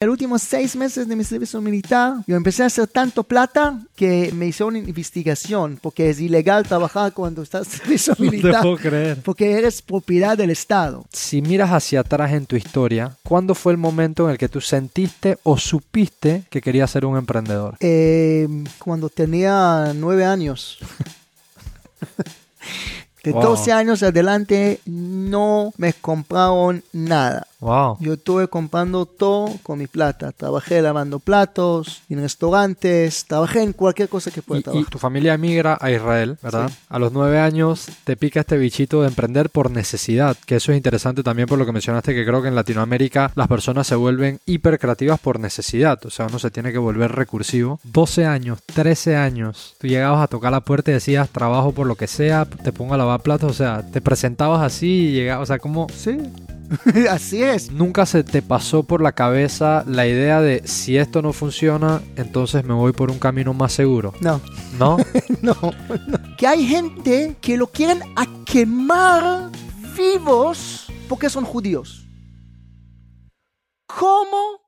El últimos seis meses de mi servicio militar, yo empecé a hacer tanto plata que me hizo una investigación, porque es ilegal trabajar cuando estás en servicio No te militar, puedo creer. porque eres propiedad del Estado. Si miras hacia atrás en tu historia, ¿cuándo fue el momento en el que tú sentiste o supiste que querías ser un emprendedor? Eh, cuando tenía nueve años. De Wow. 12 años adelante no me compraron nada. Wow. Yo estuve comprando todo con mi plata. Trabajé lavando platos, en restaurantes, trabajé en cualquier cosa que pueda Y, y trabajar. tu familia emigra a Israel, ¿verdad? Sí. A los nueve años te pica este bichito de emprender por necesidad, que eso es interesante también por lo que mencionaste, que creo que en Latinoamérica las personas se vuelven hiper creativas por necesidad, o sea, uno se tiene que volver recursivo. 12 años, 13 años, tú llegabas a tocar la puerta y decías, trabajo por lo que sea, te pongo a lavar platos, o sea, te presentabas así y llegabas, o sea, como... Sí, así es. Nunca se te pasó por la cabeza la idea de si esto no funciona, entonces me voy por un camino más seguro, No, ¿no? no, no. Que hay gente que lo quieren a quemar vivos porque son judíos. ¿Cómo?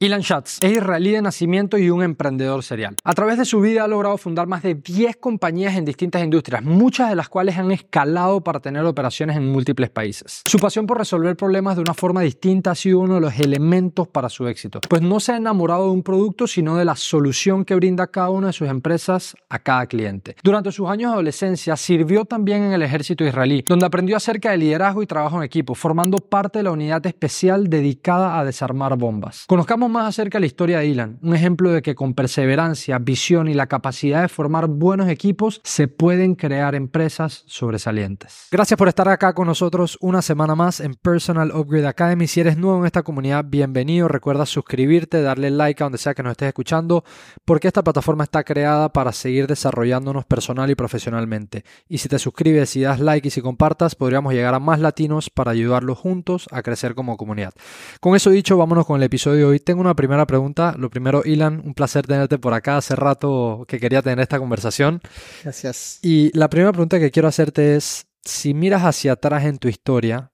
Ilan Schatz es israelí de nacimiento y un emprendedor serial. A través de su vida ha logrado fundar más de 10 compañías en distintas industrias, muchas de las cuales han escalado para tener operaciones en múltiples países. Su pasión por resolver problemas de una forma distinta ha sido uno de los elementos para su éxito, pues no se ha enamorado de un producto, sino de la solución que brinda cada una de sus empresas a cada cliente. Durante sus años de adolescencia sirvió también en el ejército israelí, donde aprendió acerca de liderazgo y trabajo en equipo, formando parte de la unidad especial dedicada a desarmar bombas. Conozcamos más acerca de la historia de Ilan, un ejemplo de que con perseverancia, visión y la capacidad de formar buenos equipos se pueden crear empresas sobresalientes. Gracias por estar acá con nosotros una semana más en Personal Upgrade Academy. Si eres nuevo en esta comunidad, bienvenido. Recuerda suscribirte, darle like a donde sea que nos estés escuchando, porque esta plataforma está creada para seguir desarrollándonos personal y profesionalmente. Y si te suscribes, si das like y si compartas, podríamos llegar a más latinos para ayudarlos juntos a crecer como comunidad. Con eso dicho, vámonos con el episodio de hoy. Tengo una primera pregunta. Lo primero, Ilan, un placer tenerte por acá. Hace rato que quería tener esta conversación. Gracias. Y la primera pregunta que quiero hacerte es, si miras hacia atrás en tu historia,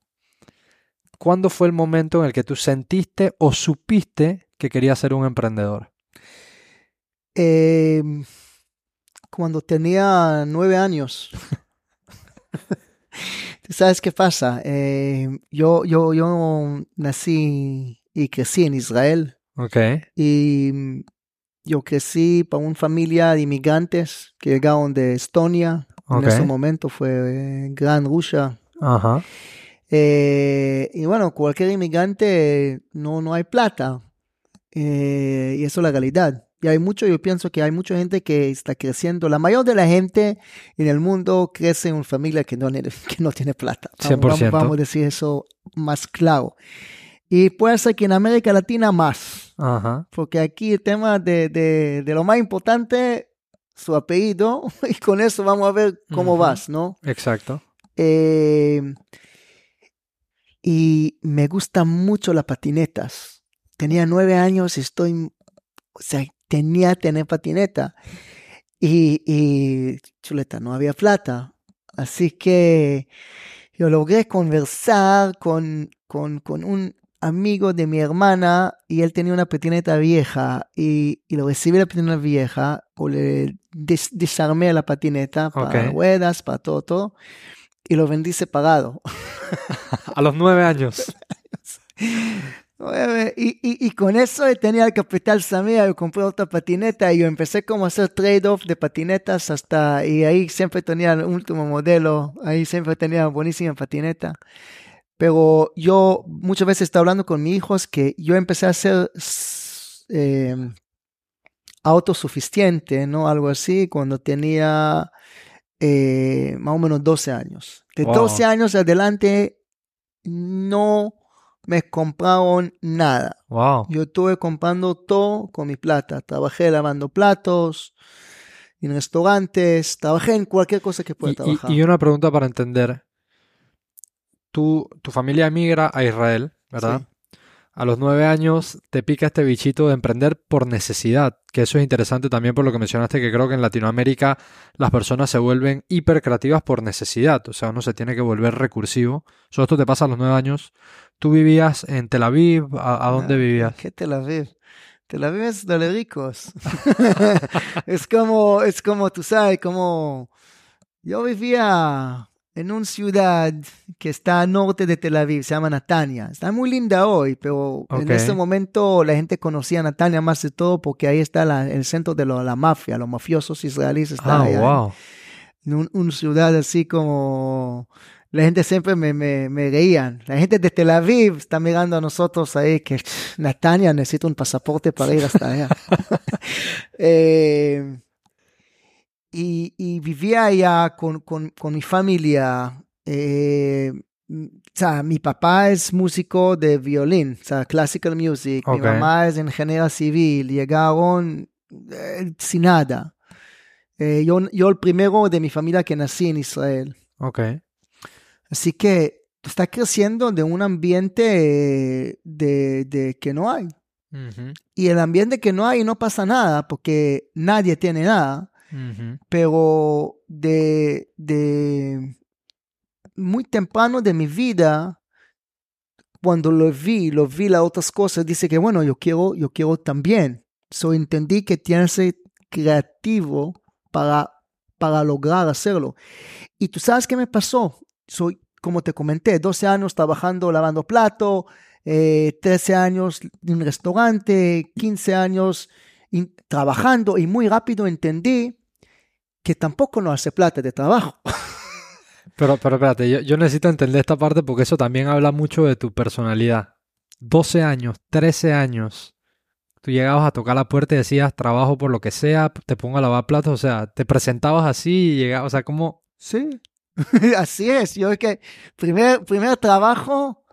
¿cuándo fue el momento en el que tú sentiste o supiste que querías ser un emprendedor? Eh, cuando tenía nueve años. ¿Tú sabes qué pasa? Eh, yo, yo, yo nací y crecí en Israel Ok. y mm, yo crecí para una familia de inmigrantes que llegaron de Estonia. En ese momento fue eh, Gran Rusia. Ajá. Eh, y bueno, cualquier inmigrante no, no hay plata. Eh, y eso es la realidad. Y hay mucho, yo pienso que hay mucha gente que está creciendo. La mayor de la gente en el mundo crece en una familia que no, tiene- que no tiene plata. Vamos, 100%. vamos- vamos a decir eso más claro. Y puede ser que en América Latina más. Ajá. Porque aquí el tema de, de, de lo más importante, su apellido. Y con eso vamos a ver cómo vas, ¿no? Exacto. Eh, y me gustan mucho las patinetas. Tenía nueve años y estoy, o sea, tenía que tener patineta. Y, y, chuleta, no había plata. Así que yo logré conversar con, con, con un amigo de mi hermana y él tenía una patineta vieja y, y lo recibí la patineta vieja o le des- desarmé la patineta para Ok. ruedas, para todo, todo y lo vendí separado. A los nueve años. Y, y, y con eso tenía el capital Samia, yo compré otra patineta y yo empecé como a hacer trade-off de patinetas hasta, y ahí siempre tenía el último modelo, ahí siempre tenía buenísima patineta. Pero yo muchas veces estaba hablando con mis hijos que yo empecé a ser eh, autosuficiente, ¿no? Algo así, cuando tenía eh, más o menos 12 años. De Wow. 12 años adelante no me compraron nada. Wow. Yo estuve comprando todo con mi plata. Trabajé lavando platos, en restaurantes, trabajé en cualquier cosa que pueda Y, y- trabajar. y una pregunta para entender. Tú, tu familia emigra a Israel, ¿verdad? Sí. A los nueve años te pica este bichito de emprender por necesidad, que eso es interesante también por lo que mencionaste, que creo que en Latinoamérica las personas se vuelven hiper creativas por necesidad, o sea, uno se tiene que volver recursivo. Eso esto te pasa a los nueve años. ¿Tú vivías en Tel Aviv? ¿A, a dónde Ah, vivías? ¿Qué Tel Aviv? Tel Aviv es de los ricos. es como, es como, tú sabes, como yo vivía en una ciudad que está al norte de Tel Aviv, se llama Natania. Está muy linda hoy, pero en ese momento la gente conocía Natania más de todo porque ahí está la- el centro de lo- la mafia, los mafiosos israelíes están allá. wow. En un- una ciudad así como... La gente siempre me, me, me reían. La gente de Tel Aviv está mirando a nosotros ahí que Natania necesita un pasaporte para ir hasta allá. Eh, y, y vivía allá con, con, con mi familia. eh, m- o sea, mi papá es músico de violín, o sea, classical music. Mi mamá es ingeniera civil. Llegaron eh, sin nada. Eh, yo, yo el primero de mi familia que nací en Israel. Ok. Así que está creciendo de un ambiente de, de que no hay. Y el ambiente que no hay no pasa nada porque nadie tiene nada. Pero de, de muy temprano de mi vida, cuando lo vi, lo vi las otras cosas, dice que bueno, yo quiero, yo quiero también. So entendí que tienes que ser creativo para, para lograr hacerlo. Y tú sabes qué me pasó. Soy, como te comenté, 12 años trabajando lavando plato, eh, 13 años en un restaurante, 15 años trabajando y muy rápido entendí que tampoco no hace plata de trabajo. Pero, pero espérate, yo, yo necesito entender esta parte porque eso también habla mucho de tu personalidad. 12 años, 13 años, tú llegabas a tocar la puerta y decías, trabajo por lo que sea, te pongo a lavar platos, o sea, te presentabas así y llegabas, o sea, como... Sí, así es. Yo es que primer, primer trabajo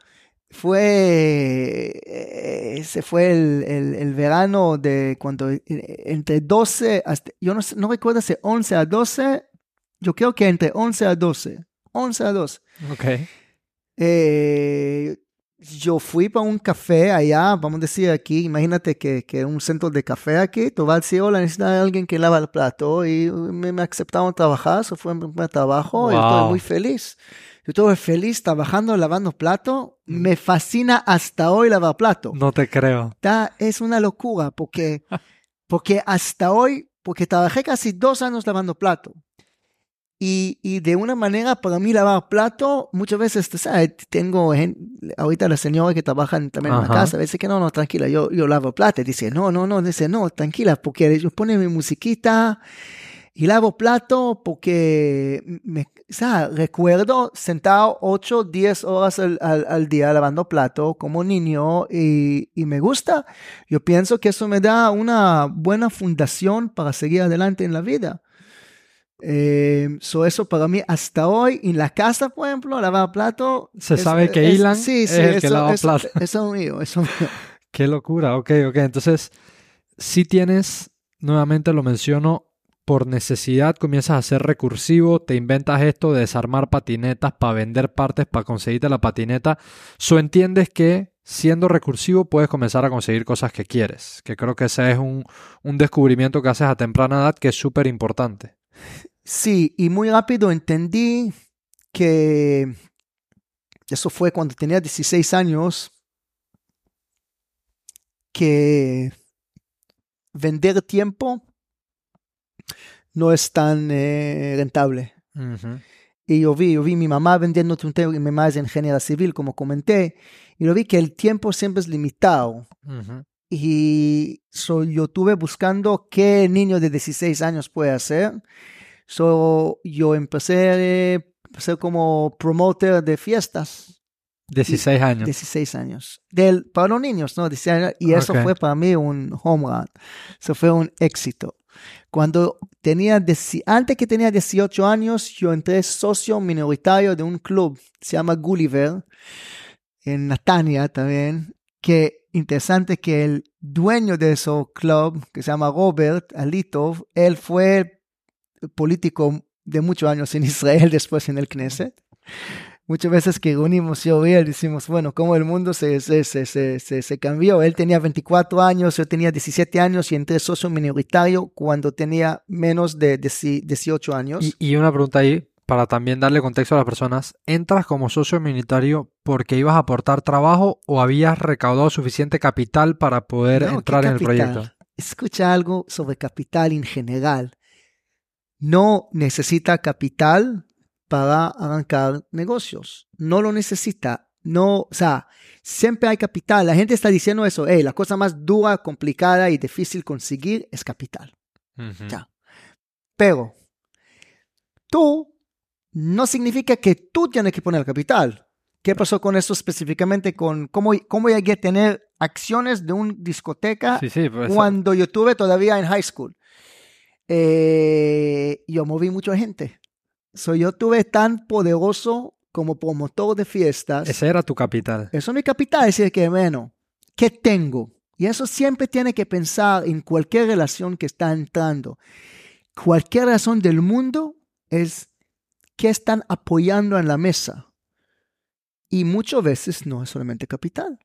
fue, eh, ese fue el, el- el verano de cuando eh, entre 12, hasta, yo no, no recuerdo si 11 a 12, yo creo que entre 11 a 12, 11 a 12. Ok. Eh, yo fui para un café allá, vamos a decir aquí, imagínate que, que un centro de café aquí, tú vas a decir, hola, necesita alguien que lava el plato y me, me aceptaron trabajar, eso fue mi primer trabajo y estoy Wow. muy feliz. Yo estuve feliz trabajando, lavando plato, me fascina hasta hoy lavar plato. No te creo. Da- es una locura porque, porque hasta hoy, porque trabajé casi dos años lavando plato. Y, y de una manera, para mí lavar plato, muchas veces, sabes, tengo gen- ahorita la señora que trabaja también en la Ajá. casa, a veces que no, no, tranquila, yo, yo lavo plato. Dice, no, no, no, dice, no, tranquila, porque yo pone mi musiquita y lavo plato porque, me, o sea, recuerdo sentado 8, 10 horas al, al, al día lavando plato como niño y, y me gusta. Yo pienso que eso me da una buena fundación para seguir adelante en la vida. Eh, so eso para mí hasta hoy en la casa, por ejemplo, lavar plato. Se sabe que Ilan sí, es sí, el que eso, lava eso- plato. Eso es mío, eso es mío. Qué locura, ok, ok. Entonces, si tienes, nuevamente lo menciono, por necesidad comienzas a ser recursivo, te inventas esto de desarmar patinetas para vender partes para conseguirte la patineta. So entiendes que siendo recursivo puedes comenzar a conseguir cosas que quieres, que creo que ese es un, un descubrimiento que haces a temprana edad que es súper importante. Sí, y muy rápido entendí que eso fue cuando tenía 16 años, que vender tiempo no es tan eh, rentable. Y yo vi, yo vi mi mamá vendiendo y mi mamá es ingeniera civil, como comenté, y yo vi que el tiempo siempre es limitado. Y so, yo estuve buscando qué niño de 16 años puede hacer. So, yo empecé, eh, empecé como promoter de fiestas, 16 años. 16 años. Del, para los niños, ¿no? 16 años, y eso fue para mí un home run. Eso fue un éxito. Cuando tenía, antes que tenía 18 años, yo entré socio minoritario de un club, se llama Gulliver, en Natania también, que interesante que el dueño de ese club, que se llama Robert Alitov, él fue político de muchos años en Israel, después en el Knesset. Muchas veces que unimos yo y él decimos, bueno, cómo el mundo se, se, se, se, cambió. Él tenía 24 años, yo tenía 17 años y entré socio minoritario cuando tenía menos de 18 años. Y, y una pregunta ahí, para también darle contexto a las personas, ¿entras como socio minoritario porque ibas a aportar trabajo o habías recaudado suficiente capital para poder No, ¿qué entrar en el proyecto? Escucha algo sobre capital en general. No necesita capital para arrancar negocios. No lo necesita. No, o sea, siempre hay capital. La gente está diciendo eso. Hey, la cosa más dura, complicada y difícil conseguir es capital. Ya. Pero tú no significa que tú tienes que poner el capital. ¿Qué pasó con eso específicamente? Con cómo, cómo llegué a tener acciones de una discoteca Sí, sí, pues, cuando yo tuve todavía en high school. Eh, yo moví mucha gente. So, yo tuve tan poderoso como promotor de fiestas. ese era tu capital. Eso es mi capital, es decir, que bueno, ¿qué tengo? Y eso siempre tiene que pensar en cualquier relación que está entrando. Cualquier razón del mundo es qué están apoyando en la mesa. Y muchas veces no es solamente capital.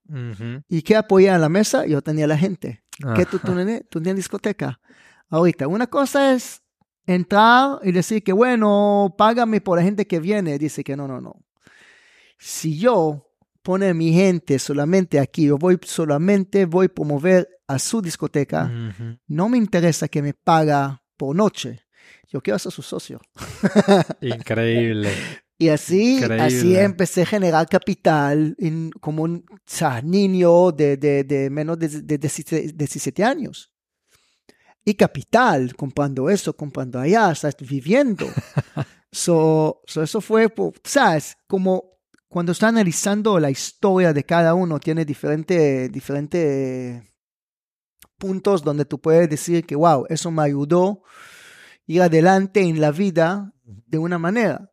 ¿Y qué apoya en la mesa? Yo tenía la gente. ¿Qué tú, Ajá. tú, tenías? tú tenías discoteca? Ahorita, una cosa es entrar y decir que, bueno, págame por la gente que viene. Dice que no, no, no. Si yo pone mi gente solamente aquí, yo voy solamente, voy a promover a su discoteca, no me interesa que me paga por noche. Yo quiero ser su socio. Increíble. Y así, Increíble. así empecé a generar capital en- como un o sea, niño de, de- de menos de, de 17 17 años. Y capital, comprando eso, comprando allá, ¿sabes? viviendo. so, so eso fue, por- ¿sabes? Como cuando está analizando la historia de cada uno, tiene diferentes diferente puntos donde tú puedes decir que, wow, eso me ayudó ir adelante en la vida de una manera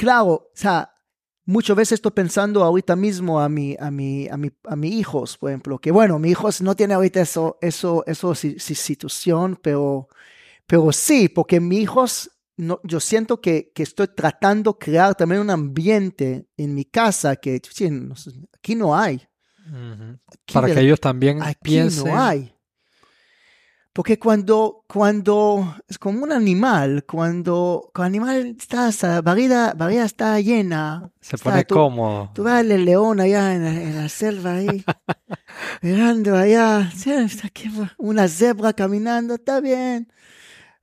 claro, o sea, muchas veces estoy pensando ahorita mismo a mi, a mi, a mi, a mis hijos, por ejemplo, que bueno, mi hijos no tiene ahorita eso, eso, eso si- si- situación, pero, pero sí, porque mis hijos, no, yo siento que, que estoy tratando de crear también un ambiente en mi casa que sí, aquí no hay. Para de- que ellos también Aquí piensen. no hay. Porque cuando, cuando es como un animal, cuando, cuando el animal está, esa barriga, barriga está llena, Se está, pone tú- cómodo. Tú ves el león allá en la, en la selva ahí, mirando allá, una zebra caminando, está bien.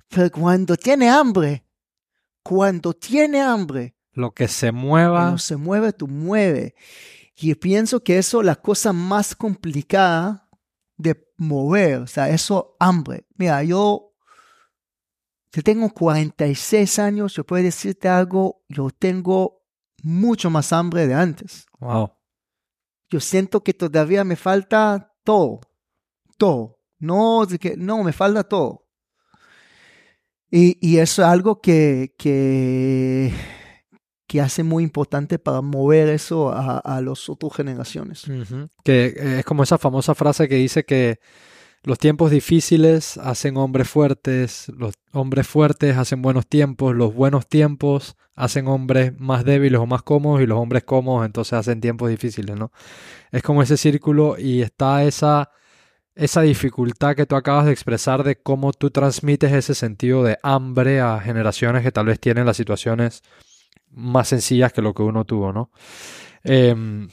Pero cuando tiene hambre, cuando tiene hambre, Lo que se mueva. cuando se mueve, tú mueve. Y pienso que eso es la cosa más complicada de mover, o sea, eso hambre. Mira, yo, yo tengo 46 años, yo puedo decirte algo, yo tengo mucho más hambre de antes. Wow. Yo siento que todavía me falta todo, todo. No, que, no, me falta todo. Y, y eso es algo que, que, que hace muy importante para mover eso a, a las otras generaciones. Que eh, es como esa famosa frase que dice que los tiempos difíciles hacen hombres fuertes, los hombres fuertes hacen buenos tiempos, los buenos tiempos hacen hombres más débiles o más cómodos y los hombres cómodos entonces hacen tiempos difíciles, ¿no? Es como ese círculo y está esa, esa dificultad que tú acabas de expresar de cómo tú transmites ese sentido de hambre a generaciones que tal vez tienen las situaciones más sencillas que lo que uno tuvo, ¿no? Em,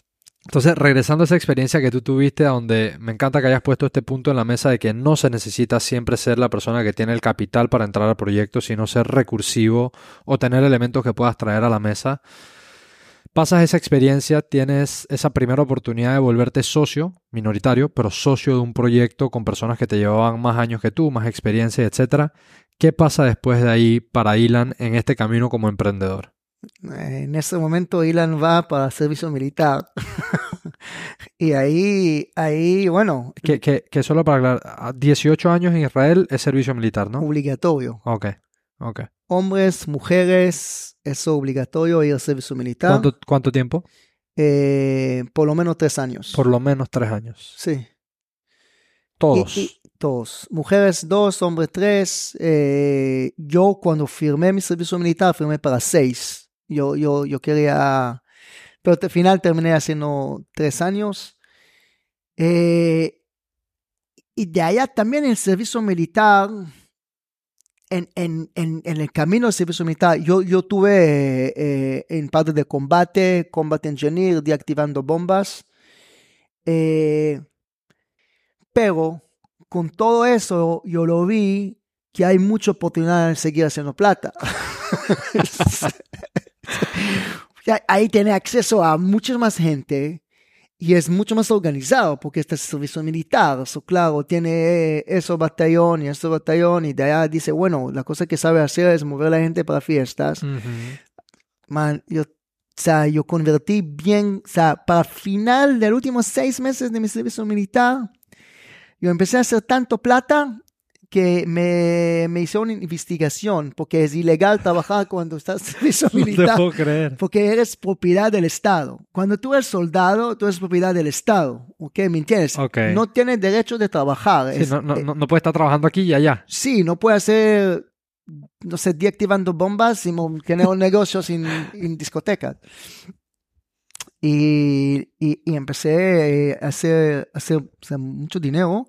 entonces, regresando a esa experiencia que tú tuviste, donde me encanta que hayas puesto este punto en la mesa de que no se necesita siempre ser la persona que tiene el capital para entrar al proyecto, sino ser recursivo o tener elementos que puedas traer a la mesa. Pasas esa experiencia, tienes esa primera oportunidad de volverte socio minoritario, pero socio de un proyecto con personas que te llevaban más años que tú, más experiencia, etcétera. ¿Qué pasa después de ahí para Ilan en este camino como emprendedor? Eh, En ese momento Ilan va para servicio militar. y ahí, ahí, bueno, Que, que, que solo para aclarar, a 18 años en Israel es servicio militar, ¿no? obligatorio. Ok, ok. Hombres, mujeres, es obligatorio ir al servicio militar. ¿Cuánto, cuánto tiempo? Eh, por lo menos tres años. Por lo menos tres años. Sí. Todos. Y- y- todos. Mujeres dos, hombres tres. Eh, yo cuando firmé mi servicio militar firmé para seis. Yo, yo, yo quería... Pero al final terminé haciendo tres años. Eh, y de allá también el servicio militar, en, en, en, en el camino del servicio militar, yo, yo tuve eh, en parte de combate, combat engineer, deactivando bombas. Eh, pero con todo eso, yo lo vi que hay mucha oportunidad en seguir haciendo plata. Ahí tiene acceso a mucha más gente y es mucho más organizado porque este es servicio militar. Eso, claro, tiene esos batallón y esos batallón y de allá dice, bueno, la cosa que sabe hacer es mover a la gente para fiestas. Ujú. Man, yo, o sea, yo convertí bien, o sea, para final de los últimos seis meses de mi servicio militar, yo empecé a hacer tanto plata que me, me hizo una investigación, porque es ilegal trabajar cuando estás servicio No te militar, puedo creer. porque eres propiedad del Estado. Cuando tú eres soldado, tú eres propiedad del Estado, ¿ok? ¿Me entiendes? Ok. No tienes derecho de trabajar. Sí, es- no, no, eh, no, no puede estar trabajando aquí y allá. Sí, no puede hacer, no sé, deactivando bombas y tener un negocio sin, en discotecas. Y, y, y empecé eh, a hacer, a hacer, o sea, mucho dinero.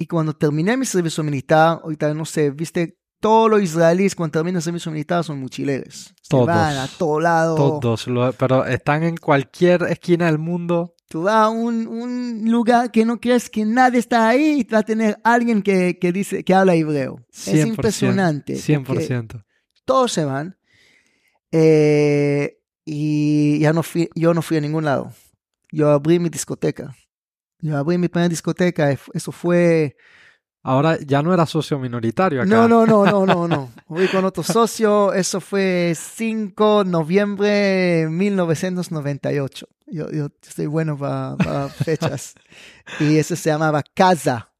Y cuando terminé mi servicio militar, ahorita no sé, viste, todos los israelíes cuando terminan el servicio militar son mochileros. Se Todos. van a todo lado. Todos, lo- pero están en cualquier esquina del mundo. Tú vas a un, un lugar que no crees que nadie está ahí y va a tener alguien que, que dice, que habla hebreo. 100%, Es impresionante. porque 100%. todos se van. eh, y ya no fui, yo no fui a ningún lado. Yo abrí mi discoteca. Yo abrí mi primera discoteca. Eso fue. Ahora ya no era socio minoritario acá. No, no, no, no, no, no. Fui con otro socio. Eso fue 5 de noviembre de 1998. Yo, yo estoy bueno para, para fechas. Y eso se llamaba Casa.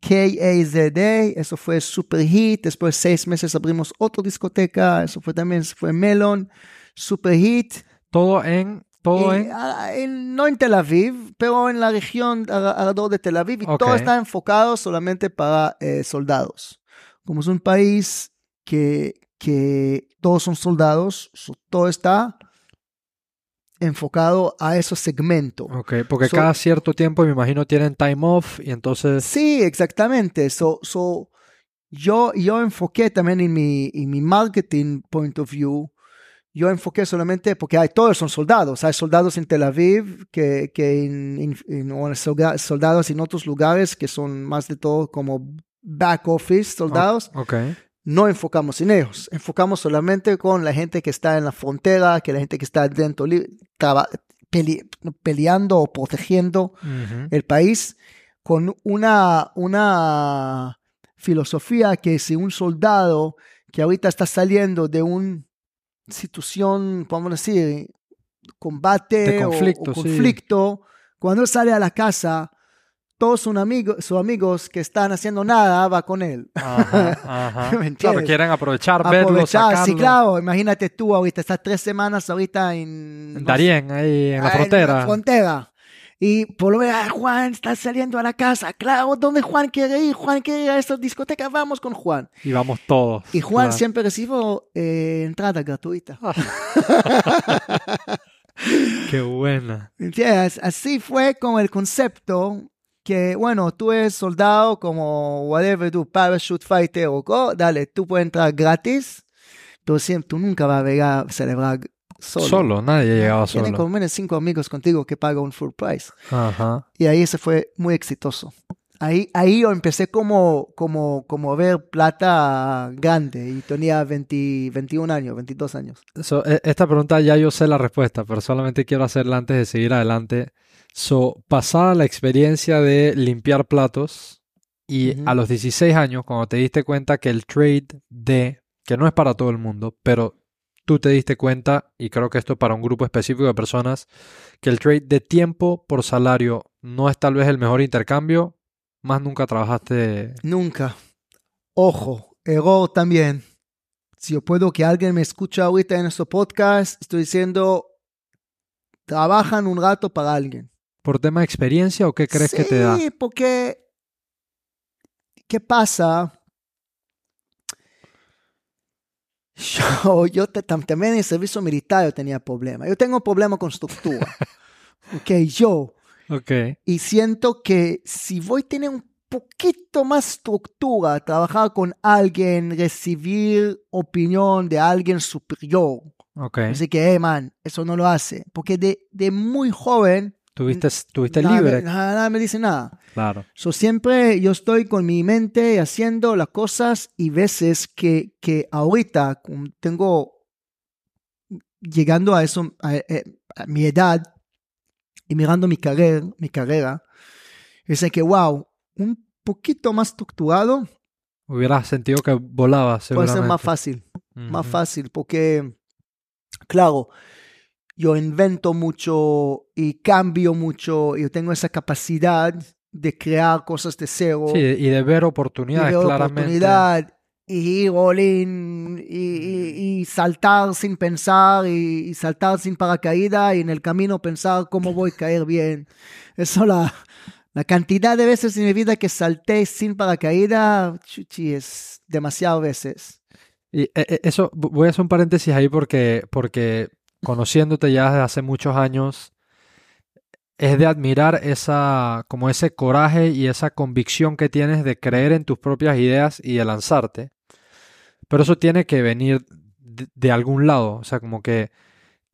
K-A-Z-D. Eso fue super hit. Después de seis meses abrimos otra discoteca. Eso fue también, eso fue Melon. Super hit. Todo en. Todo en- no en Tel Aviv, pero en la región al- alrededor de Tel Aviv. Y todo está enfocado solamente para eh, soldados. Como es un país que, que todos son soldados, so- todo está enfocado a ese segmento. Ok, porque So- cada cierto tiempo me imagino tienen time off y entonces. Sí, exactamente. So, so, yo, yo enfoqué también en mi, en mi marketing point of view. Yo enfoqué solamente porque hay todos son soldados. Hay soldados en Tel Aviv que, que en, en- en- o solda- soldados en otros lugares que son más de todo como back office soldados. Ok. No enfocamos en ellos. Enfocamos solamente con la gente que está en la frontera, que la gente que está dentro traba- pele- peleando o protegiendo Ujú. el país con una, una filosofía que si un soldado que ahorita está saliendo de una situación, podemos decir, combate De o- conflicto, o, sí. conflicto, cuando él sale a la casa, todos sus amigos, sus amigos que están haciendo nada va con él. Ajá, ajá. Claro, quieren aprovechar, verlo, Aprovechar, sí, sacarlo. claro, imagínate tú ahorita, estás tres semanas ahorita en... En Darien, ahí en la Ah, frontera. la frontera. Y por lo menos, ah, Juan está saliendo a la casa. Claro, ¿dónde Juan quiere ir? Juan quiere ir a esta discoteca. Vamos con Juan. Y vamos todos. Y Juan Claro. siempre recibo eh, entrada gratuita. Qué buena. ¿Entiendes? Así fue con el concepto que, bueno, tú eres soldado como whatever, tú parachute fighter o go, dale, tú puedes entrar gratis, pero siempre, tú nunca vas a ver a celebrar solo. Solo, nadie llegaba Tienen solo. como menos cinco amigos contigo que pagan un full price. Ajá. Y ahí se fue muy exitoso. Ahí, ahí yo empecé como, como, como a ver plata grande y tenía 20, 21 años, 22 años. So, e- esta pregunta ya yo sé la respuesta, pero solamente quiero hacerla antes de seguir adelante. So, pasada la experiencia de limpiar platos y Ujú. a los 16 años, cuando te diste cuenta que el trade de, que no es para todo el mundo, pero tú te diste cuenta, y creo que esto es para un grupo específico de personas, que el trade de tiempo por salario no es tal vez el mejor intercambio, más nunca trabajaste. Nunca. Ojo, error también. Si yo puedo que alguien me escuche ahorita en este podcast, estoy diciendo, trabajan un rato para alguien. ¿Por tema de experiencia o qué crees que te da? Sí, porque ¿qué pasa? Yo, yo te- tam- también en el servicio militar yo tenía problemas. Yo tengo problema con estructura. ok, yo. Ok. Y siento que si voy a tener un poquito más estructura, trabajar con alguien, recibir opinión de alguien superior. Ok. Así que, hey, man, eso no lo hace. Porque de, de muy joven, Tuviste, tuviste nada, libre. me- nada, nada me dice nada. Claro. So, siempre yo estoy con mi mente haciendo las cosas y veces que, que ahorita tengo llegando a eso, a, a- a mi edad y mirando mi carrera, mi carrera, es que, wow, un poquito más estructurado Hubieras sentido que volabas, puede ser más fácil, más Ujú. fácil, porque, claro, yo invento mucho y cambio mucho, y yo tengo esa capacidad de crear cosas de cero. Sí, y de ver y oportunidades, veo claramente. oportunidad y ir all in, y, y- y saltar sin pensar y, y saltar sin paracaídas y en el camino pensar cómo voy a caer bien. Eso la, la cantidad de veces en mi vida que salté sin paracaídas, chuchi, es demasiadas veces. Y eh, eh, eso, vo- voy a hacer un paréntesis ahí porque, porque conociéndote ya desde hace muchos años, es de admirar esa, como ese coraje y esa convicción que tienes de creer en tus propias ideas y de lanzarte. Pero eso tiene que venir de, algún lado. O sea, como que,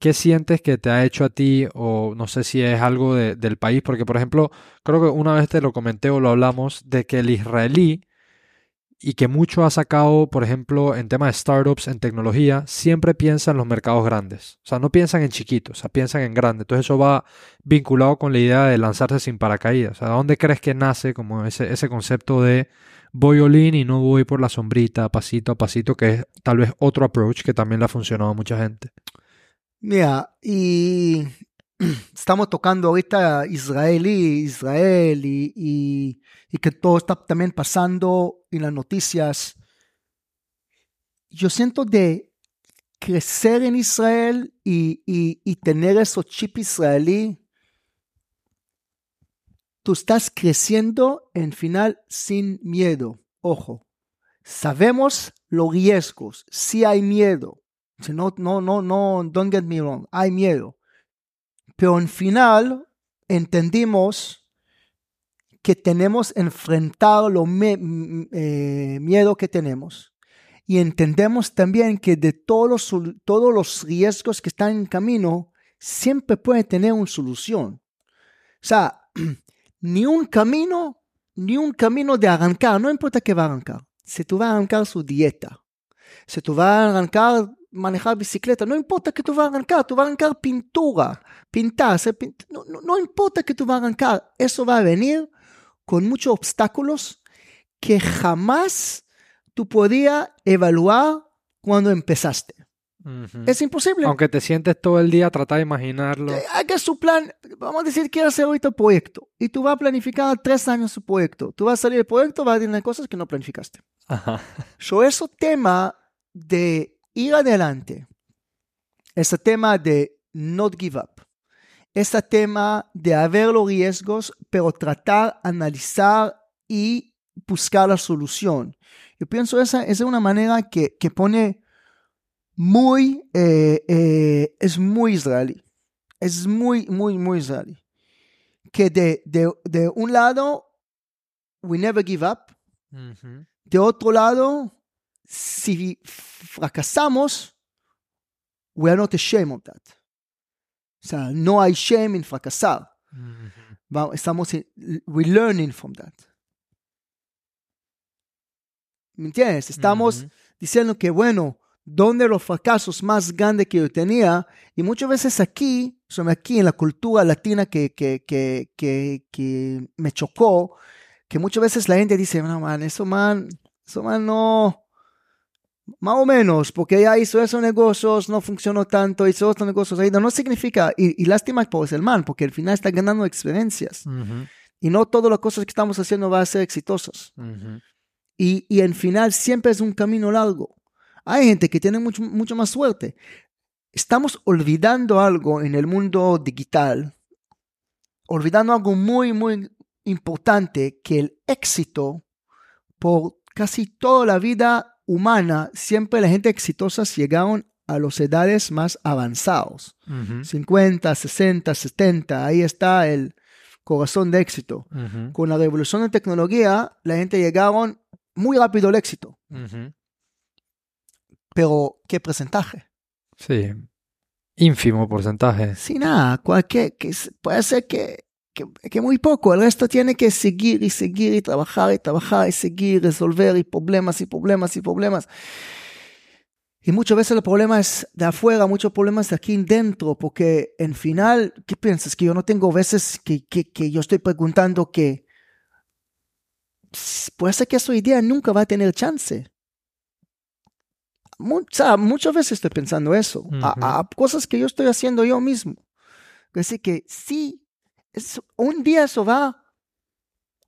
¿qué sientes que te ha hecho a ti? O no sé si es algo de- del país. Porque, por ejemplo, creo que una vez te lo comenté o lo hablamos, de que el israelí y que mucho ha sacado, por ejemplo, en temas de startups, en tecnología, siempre piensa en los mercados grandes. O sea, no piensan en chiquitos, o sea, piensan en grandes. Entonces eso va vinculado con la idea de lanzarse sin paracaídas. O sea, ¿de dónde crees que nace como ese, concepto de voy all y no voy por la sombrita, pasito a pasito, que es tal vez otro approach que también le ha funcionado a mucha gente? Mira, y estamos tocando ahorita Israel y Israel y, y, y que todo está también pasando en las noticias. Yo siento de crecer en Israel y, y, tener esos chip israelí. Tú estás creciendo en final sin miedo. Ojo, sabemos los riesgos, si hay miedo. No, no, no, no, don't get me wrong, hay miedo. Pero en final entendimos que tenemos que enfrentar lo me- m- eh, miedo que tenemos. Y entendemos también que de todos los, todos los riesgos que están en camino, siempre puede tener una solución. O sea, ni un camino, ni un camino de arrancar, no importa qué va a arrancar. Si tú vas a arrancar su dieta, si tú vas a arrancar manejar bicicleta, no importa que tú vas a arrancar, tú vas a arrancar pintura, pintar, pint- no, no, no importa que tú vas a arrancar, eso va a venir con muchos obstáculos que jamás tú podías evaluar cuando empezaste. Es imposible. Aunque te sientes todo el día, trata de imaginarlo. Eh, Haga su plan, vamos a decir que hacer ahorita un proyecto y tú vas a planificar tres años su proyecto. Tú vas a salir del proyecto, vas a tener cosas que no planificaste. Ajá. So, ese tema de ir adelante, ese tema de not give up, ese tema de haber los riesgos, pero tratar, analizar y buscar la solución. Yo pienso esa, esa es una manera que, que pone muy, eh, eh, es muy israelí. Es muy, muy, muy israelí. Que de, de, de un lado, we never give up. De otro lado, si fracasamos, we are not ashamed of that. O sea, no hay shame en fracasar. Ujú. Va- Estamos en- we learning from that. ¿Me entiendes? Estamos Ujú. diciendo que, bueno, donde los fracasos más grandes que yo tenía, y muchas veces aquí, son aquí en la cultura latina que, que, que, que, que me chocó, que muchas veces la gente dice, no, man, eso, man, eso, man, no, más o menos, porque ya hizo esos negocios, no funcionó tanto, hizo otros negocios ahí, no, no significa, y, y lástima por el man, porque al final está ganando experiencias, y no todas las cosas que estamos haciendo van a ser exitosas. Y, y en final siempre es un camino largo. Hay gente que tiene mucho, mucho más suerte. Estamos olvidando algo en el mundo digital, olvidando algo muy, muy importante, que el éxito por casi toda la vida humana, siempre la gente exitosa llegaron a las edades más avanzados. 50, 60, 70, ahí está el corazón de éxito. Con la revolución de tecnología, la gente llegaron muy rápido al éxito. Pero, ¿qué porcentaje? Sí, ínfimo porcentaje. Sí, nada, cualquier, que puede ser que, que, muy poco, el resto tiene que seguir y seguir y trabajar y trabajar y seguir, resolver y problemas y problemas y problemas. Y muchas veces el problema es de afuera, muchos problemas de aquí dentro, porque en final, ¿qué piensas? Que yo no tengo veces que, que, que yo estoy preguntando que puede ser que esa idea nunca va a tener chance muchas veces estoy pensando eso, a, cosas que yo estoy haciendo yo mismo. Así que sí, un día eso va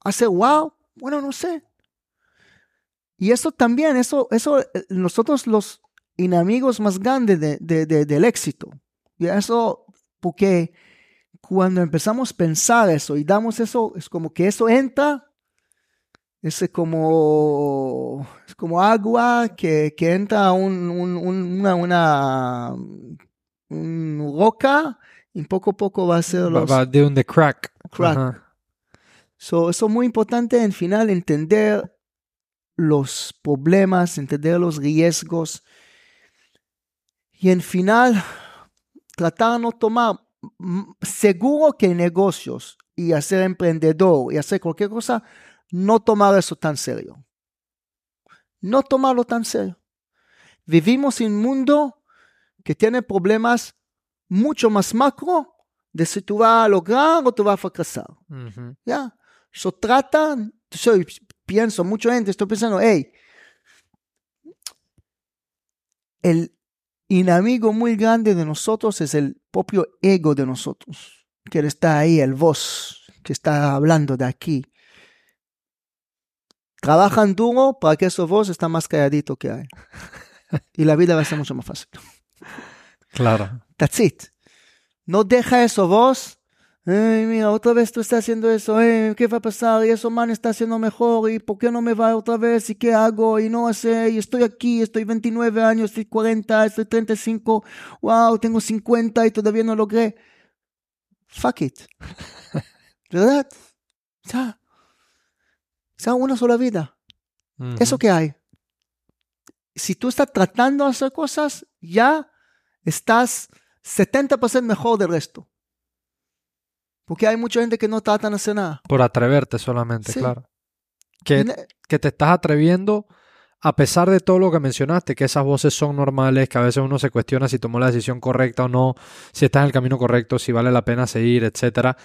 a ser wow, bueno, no sé. Y eso también, eso, eso, eh, nosotros los enemigos más grandes de, de, del éxito. Y eso, porque cuando empezamos a pensar eso y damos eso, es como que eso entra es como, es como agua que, que entra un, una, una roca y poco a poco va a ser los... Va, de un de crack. Crack. So, eso es muy importante en final entender los problemas, entender los riesgos y en final tratar de no tomar seguro que negocios y hacer emprendedor y hacer cualquier cosa no tomar eso tan serio. No tomarlo tan serio. Vivimos en un mundo que tiene problemas mucho más macro de si tú vas a lograr o tú vas a fracasar. ¿Ya? Yo trata, yo pienso, mucha gente, estoy pensando, hey, el enemigo muy grande de nosotros es el propio ego de nosotros, que está ahí, el voz que está hablando de aquí. Trabajan duro para que eso voz está más calladito que hay. y la vida va a ser mucho más fácil. Claro. That's it. No deja eso vos. Ay, mira, otra vez tú estás haciendo eso. ¿Qué va a pasar? Y eso man está haciendo mejor. ¿Y por qué no me va otra vez? ¿Y qué hago? Y no sé. Y estoy aquí. Estoy 29 años. Estoy 40. Estoy 35. Wow, tengo 50 y todavía no logré. Fuck it. ¿Verdad? Ya sea una sola vida. Eso que hay. Si tú estás tratando de hacer cosas, ya estás 70% mejor del resto. Porque hay mucha gente que no trata de hacer nada. Por atreverte solamente, claro. Que, que te estás atreviendo a pesar de todo lo que mencionaste, que esas voces son normales, que a veces uno se cuestiona si tomó la decisión correcta o no, si está en el camino correcto, si vale la pena seguir, etc.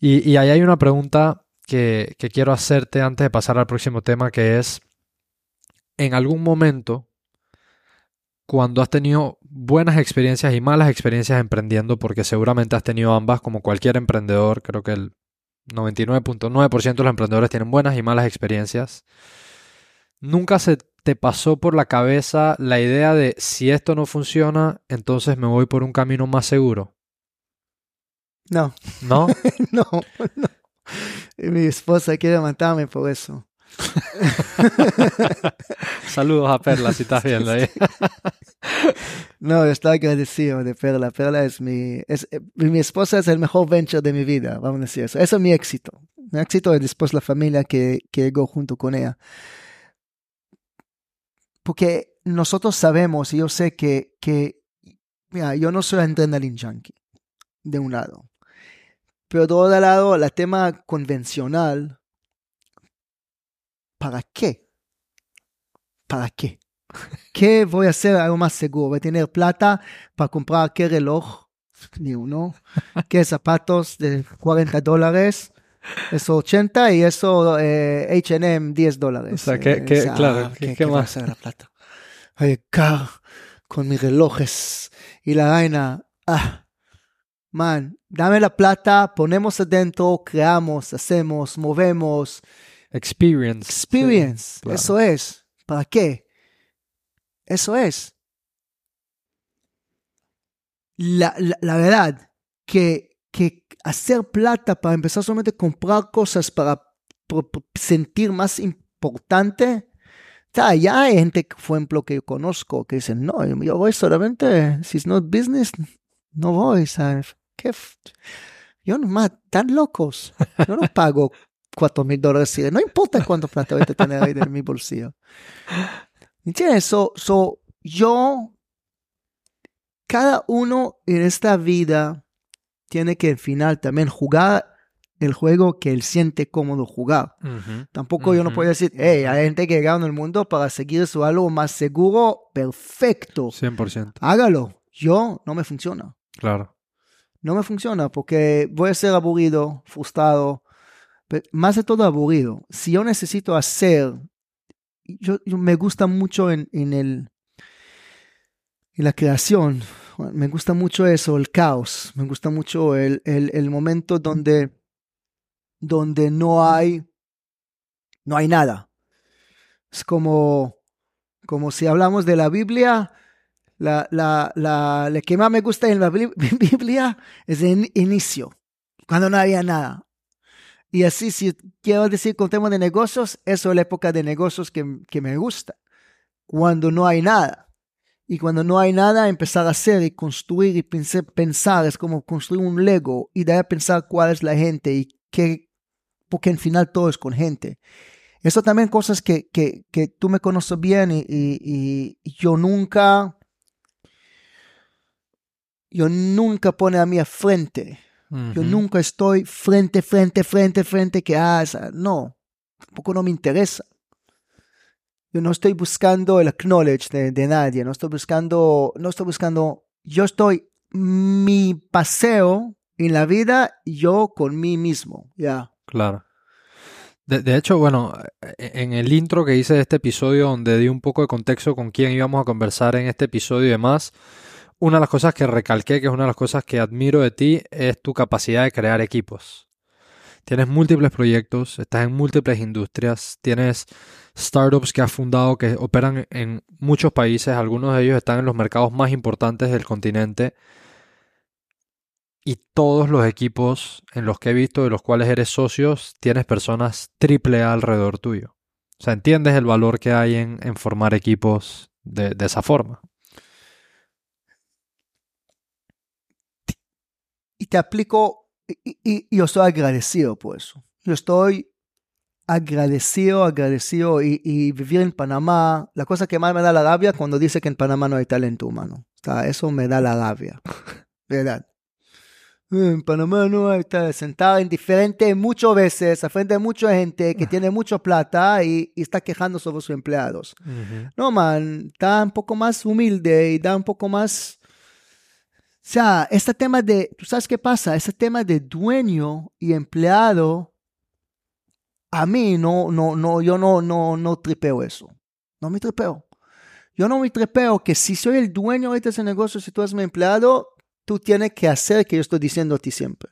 Y, y ahí hay una pregunta que, quiero hacerte antes de pasar al próximo tema, que es, en algún momento, cuando has tenido buenas experiencias y malas experiencias emprendiendo, porque seguramente has tenido ambas, como cualquier emprendedor, creo que el 99.9% de los emprendedores tienen buenas y malas experiencias. ¿Nunca se te pasó por la cabeza la idea de si esto no funciona, entonces me voy por un camino más seguro? No. ¿No? no, no. Mi esposa quiere matarme por eso. Saludos a Perla si estás viendo ahí. no, estoy agradecido de Perla. Perla es mi, es, mi esposa es el mejor venture de mi vida, vamos a decir eso. Eso es mi éxito. Mi éxito es después la familia que, que llegó junto con ella. Porque nosotros sabemos, y yo sé que, que mira, yo no soy adrenaline junkie, de un lado. Pero de otro lado, el tema convencional, ¿para qué? ¿Para qué? ¿Qué voy a hacer algo más seguro? ¿Voy a tener plata para comprar qué reloj? Ni uno. ¿Qué zapatos de 40 dólares? Eso 80 y eso HM 10 dólares. O sea, ¿qué, qué, claro, ¿qué, ¿qué, más? hacer la plata? Oye, con mis relojes y la vaina. Ah, man, dame la plata, ponemos adentro, creamos, hacemos, movemos. Experience. Experience, eso es. ¿Para qué? Eso es. La, la, verdad, que, que hacer plata para empezar solamente a comprar cosas para sentir más importante. Ya hay gente, por ejemplo, que yo conozco que dicen, no, yo voy solamente, si es not business, no voy, ¿sabes? ¿Qué? Yo no más, tan locos. Yo no pago cuatro mil dólares. No importa cuánto plata voy a tener ahí en mi bolsillo. ¿Entiendes? So, so, yo, cada uno en esta vida tiene que al final también jugar el juego que él siente cómodo jugar. Tampoco yo no puedo decir, hey, hay gente que en el mundo para seguir su algo más seguro, perfecto. 100%. Hágalo. Yo no me funciona. Claro. No me funciona porque voy a ser aburrido, frustrado, pero más de todo aburrido. Si yo necesito hacer, yo, me gusta mucho en, en, el, en la creación, me gusta mucho eso, el caos, me gusta mucho el, el, el momento donde donde no hay, no hay nada. Es como, como si hablamos de la Biblia, la, la, la, que más me gusta en la Biblia es el inicio, cuando no había nada. Y así, si quiero decir con tema de negocios, eso es la época de negocios que, me gusta, cuando no hay nada. Y cuando no hay nada, empezar a hacer y construir y pensar, es como construir un Lego y de ahí pensar cuál es la gente y qué, porque al final todo es con gente. Eso también cosas que, que, que tú me conoces bien y, yo nunca, yo nunca pone a mí a frente. Yo nunca estoy frente, frente, frente, frente, que ah, no, tampoco no me interesa. Yo no estoy buscando el acknowledge de, de, nadie, no estoy buscando, no estoy buscando, yo estoy mi paseo en la vida, yo con mí mismo, ya. Claro. De, hecho, bueno, e, en el intro que hice de este episodio, donde di un poco de contexto con quién íbamos a conversar en este episodio y demás, una de las cosas que recalqué, que es una de las cosas que admiro de ti, es tu capacidad de crear equipos. Tienes múltiples proyectos, estás en múltiples industrias, tienes startups que has fundado que operan en muchos países, algunos de ellos están en los mercados más importantes del continente y todos los equipos en los que he visto de los cuales eres socios, tienes personas triple A alrededor tuyo. O sea, entiendes el valor que hay en, formar equipos de, esa forma. Te aplico, y, yo estoy agradecido por eso. Yo estoy agradecido, agradecido. Y, vivir en Panamá, la cosa que más me da la rabia cuando dice que en Panamá no hay talento humano. O sea, eso me da la rabia. ¿Verdad? en Panamá no está sentado indiferente muchas veces, a frente de mucha gente que tiene mucha plata y, está quejando sobre sus empleados. No, man, está un poco más humilde y da un poco más... O sea, este tema de, ¿tú sabes qué pasa? Este tema de dueño y empleado, a mí no, no, no, yo no, no, no tripeo eso. No me tripeo. Yo no me tripeo que si soy el dueño de ese negocio, si tú eres mi empleado, tú tienes que hacer que yo estoy diciendo a ti siempre.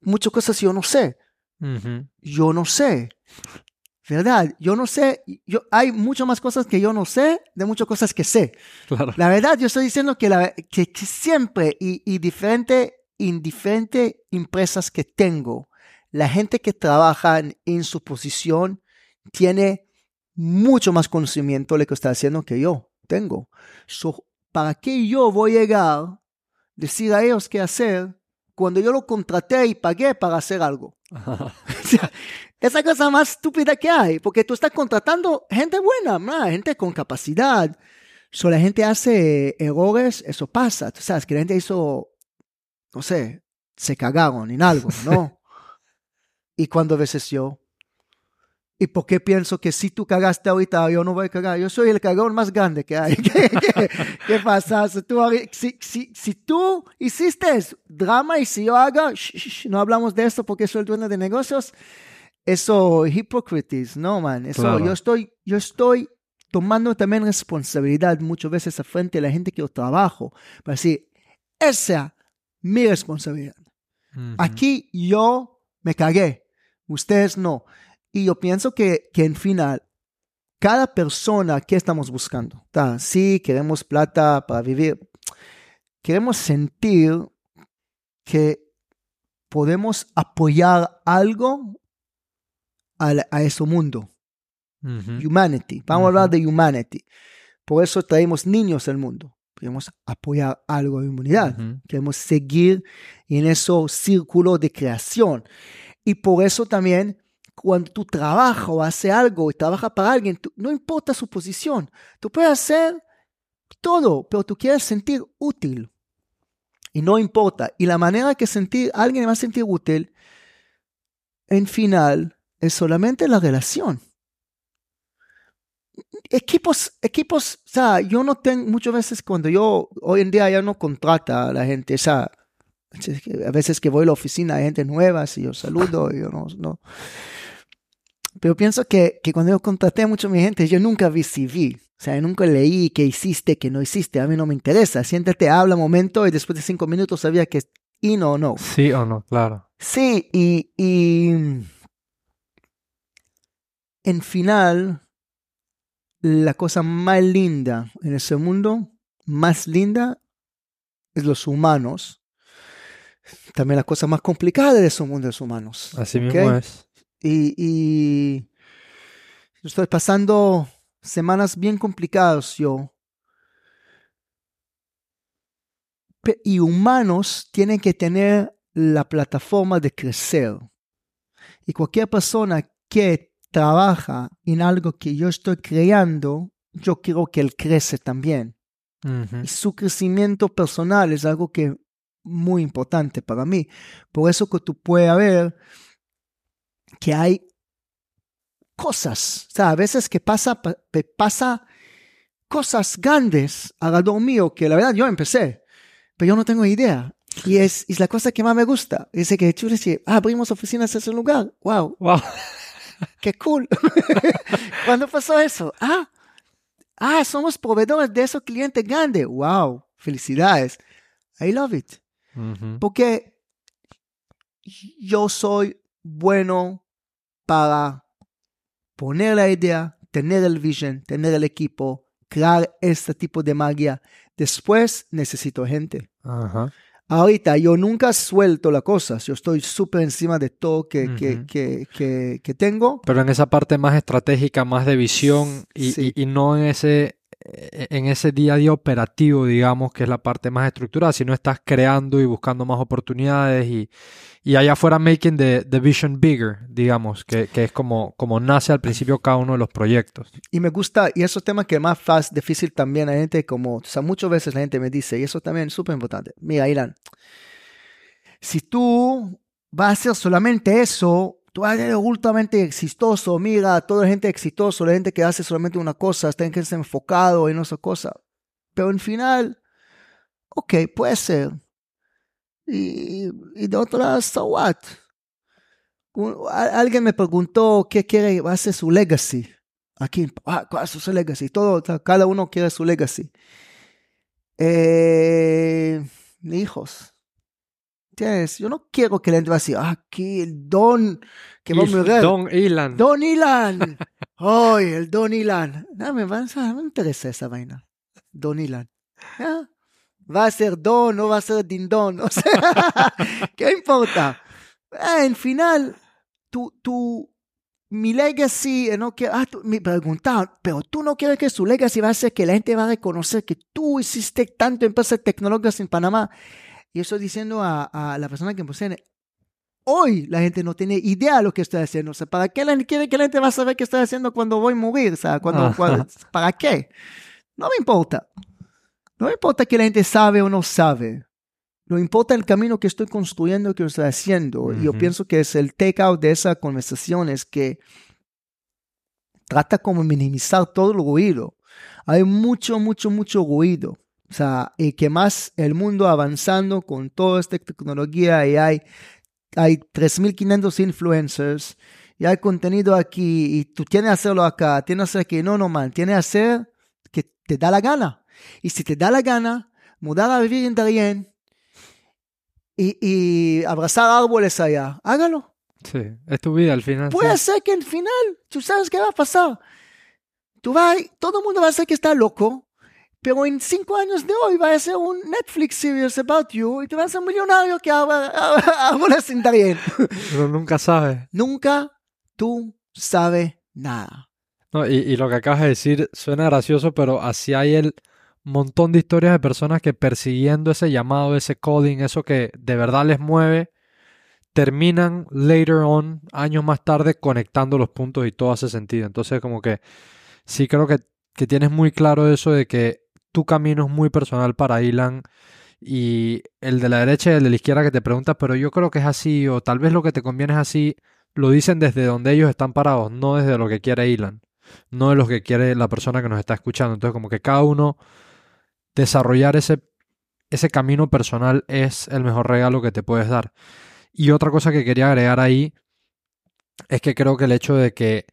Muchas cosas yo no sé. Yo no sé. ¿Verdad? Yo no sé. Yo, hay muchas más cosas que yo no sé de muchas cosas que sé. La verdad, yo estoy diciendo que, la, que, siempre y, y diferente, en diferentes empresas que tengo, la gente que trabaja en, su posición tiene mucho más conocimiento de lo que está haciendo que yo tengo. ¿Para qué yo voy a llegar decir a ellos qué hacer cuando yo lo contraté y pagué para hacer algo. esa cosa más estúpida que hay, porque tú estás contratando gente buena, gente con capacidad. Si la gente hace errores, eso pasa. Tú sabes que la gente hizo, no sé, se cagaron en algo, ¿no? y cuando a veces yo ¿Y por qué pienso que si tú cagaste ahorita, yo no voy a cagar? Yo soy el cagón más grande que hay. ¿Qué, pasa? Si tú, si, si, si tú, hiciste drama y si yo haga, no hablamos de esto porque soy el dueño de negocios, eso hipocritis, no, man. Eso, yo, estoy, yo estoy tomando también responsabilidad muchas veces a frente a la gente que yo trabajo para decir, esa es mi responsabilidad. Aquí yo me cagué, ustedes no. Y yo pienso que, que en final, cada persona que estamos buscando, sí, queremos plata para vivir, queremos sentir que podemos apoyar algo a, a ese mundo. Humanity. Vamos a hablar de humanity. Por eso traemos niños al mundo. Queremos apoyar algo de humanidad. Ujú. Queremos seguir en ese círculo de creación. Y por eso también, cuando tú trabajas o haces algo y trabajas para alguien, no importa su posición, tú puedes hacer todo, pero tú quieres sentir útil. Y no importa. Y la manera que sentir, alguien va a sentir útil, en final, es solamente la relación. Equipos, equipos, o sea, yo no tengo, muchas veces cuando yo, hoy en día ya no contrata a la gente, o sea, a veces que voy a la oficina hay gente nueva, si yo saludo, yo no, no. Pero pienso que, que cuando yo contraté mucho a mi gente, yo nunca vi CV. O sea, yo nunca leí qué hiciste, qué no hiciste. A mí no me interesa. Siéntate, habla un momento y después de cinco minutos sabía que es in o no. Sí o no, claro. Sí, y, y en final, la cosa más linda en ese mundo, más linda, es los humanos. También la cosa más complicada de ese mundo es humanos. Así ¿ok? mismo es. Y, estoy pasando semanas bien complicadas yo. Y humanos tienen que tener la plataforma de crecer. Y cualquier persona que trabaja en algo que yo estoy creando, yo quiero que él crece también. Y su crecimiento personal es algo que muy importante para mí. Por eso que tú puedes ver que hay cosas, o sea, a veces que pasa, pasa cosas grandes alrededor mío que la verdad yo empecé, pero yo no tengo idea. Y es, es la cosa que más me gusta. Dice que tú dices, ah, abrimos oficinas en ese lugar. Wow, Wow. qué cool. ¿Cuándo pasó eso? Ah, ah, somos proveedores de esos clientes grandes. Wow, felicidades. I love it. Porque yo soy bueno para poner la idea, tener el vision, tener el equipo, crear este tipo de magia. Después necesito gente. Ajá. Ahorita yo nunca suelto la cosa. Yo estoy súper encima de todo que, que, que, que, que tengo. Pero en esa parte más estratégica, más de visión y, Sí. y- y no en ese, en ese día a día operativo, digamos, que es la parte más estructurada, sino estás creando y buscando más oportunidades y, y allá afuera making the, the vision bigger, digamos, que, que es como, como nace al principio cada uno de los proyectos. Y me gusta, y eso es tema que más fácil, difícil también la gente, como, o sea, muchas veces la gente me dice, y eso también es súper importante. Mira, Irán, si tú vas a hacer solamente eso, tú ser ultramente exitoso. Mira, toda la gente exitosa, la gente que hace solamente una cosa, está que estar enfocado en esa cosa. Pero al final, ok, puede ser. Y, de otro lado, so what? Alguien me preguntó qué quiere, va a ser su legacy. Aquí, ah, ¿cuál es su legacy? Todo, cada uno quiere su legacy. Eh, hijos. ¿Entiendes? Yo no quiero que la gente va a decir, ah, aquí el don que va a morir. Don Elan. Don Ilan. Ay, el Don Ilan. No me, va, no me interesa esa vaina. Don Ilan. Va a ser Don, no va a ser Dindon. O sea, ¿qué importa? Eh, en final, tu, tu, mi legacy, eh, no que, ah, tú- me preguntaban, pero tú no quieres que su legacy va a ser que la gente va a reconocer que tú hiciste tanto empresas tecnológicas en Panamá. Y estoy diciendo a, a la persona que posee, hoy la gente no tiene idea de lo que estoy haciendo. O sea, ¿para qué la quiere que la gente va a saber qué estoy haciendo cuando voy a morir? O sea, cuando, cuando- ¿para qué? No me importa. No me importa que la gente sabe o no sabe. No importa el camino que estoy construyendo, que estoy haciendo. Y yo pienso que es el take out de esa conversación es que trata como minimizar todo el ruido. Hay mucho, mucho, mucho ruido. O sea, y que más el mundo avanzando con toda esta tecnología y hay, hay 3.500 influencers y hay contenido aquí y tú tienes que hacerlo acá, tienes que hacer aquí. No, no, man, tienes que hacer que te da la gana. Y si te da la gana, mudar a vivir en Darien y, y abrazar árboles allá, hágalo. Sí, es tu vida al final. Puede sí. ser que al final, tú sabes qué va a pasar. Tú vas, todo el mundo va a decir que está loco, pero en cinco años de hoy va a ser un Netflix series about you y te vas a ser millonario que árboles en Darien. Uno nunca sabe. Nunca tú sabes nada. No, y, y lo que acabas de decir suena gracioso, pero así hay el montón de historias de personas que persiguiendo ese llamado, ese coding, eso que de verdad les mueve, terminan later on, años más tarde, conectando los puntos y todo hace sentido. Entonces, como que sí creo que, que tienes muy claro eso de que tu camino es muy personal para Ilan y el de la derecha y el de la izquierda que te preguntas, pero yo creo que es así, o tal vez lo que te conviene es así, lo dicen desde donde ellos están parados, no desde lo que quiere Ilan, no de lo que quiere la persona que nos está escuchando. Entonces, como que cada uno desarrollar ese, ese camino personal es el mejor regalo que te puedes dar. Y otra cosa que quería agregar ahí es que creo que el hecho de que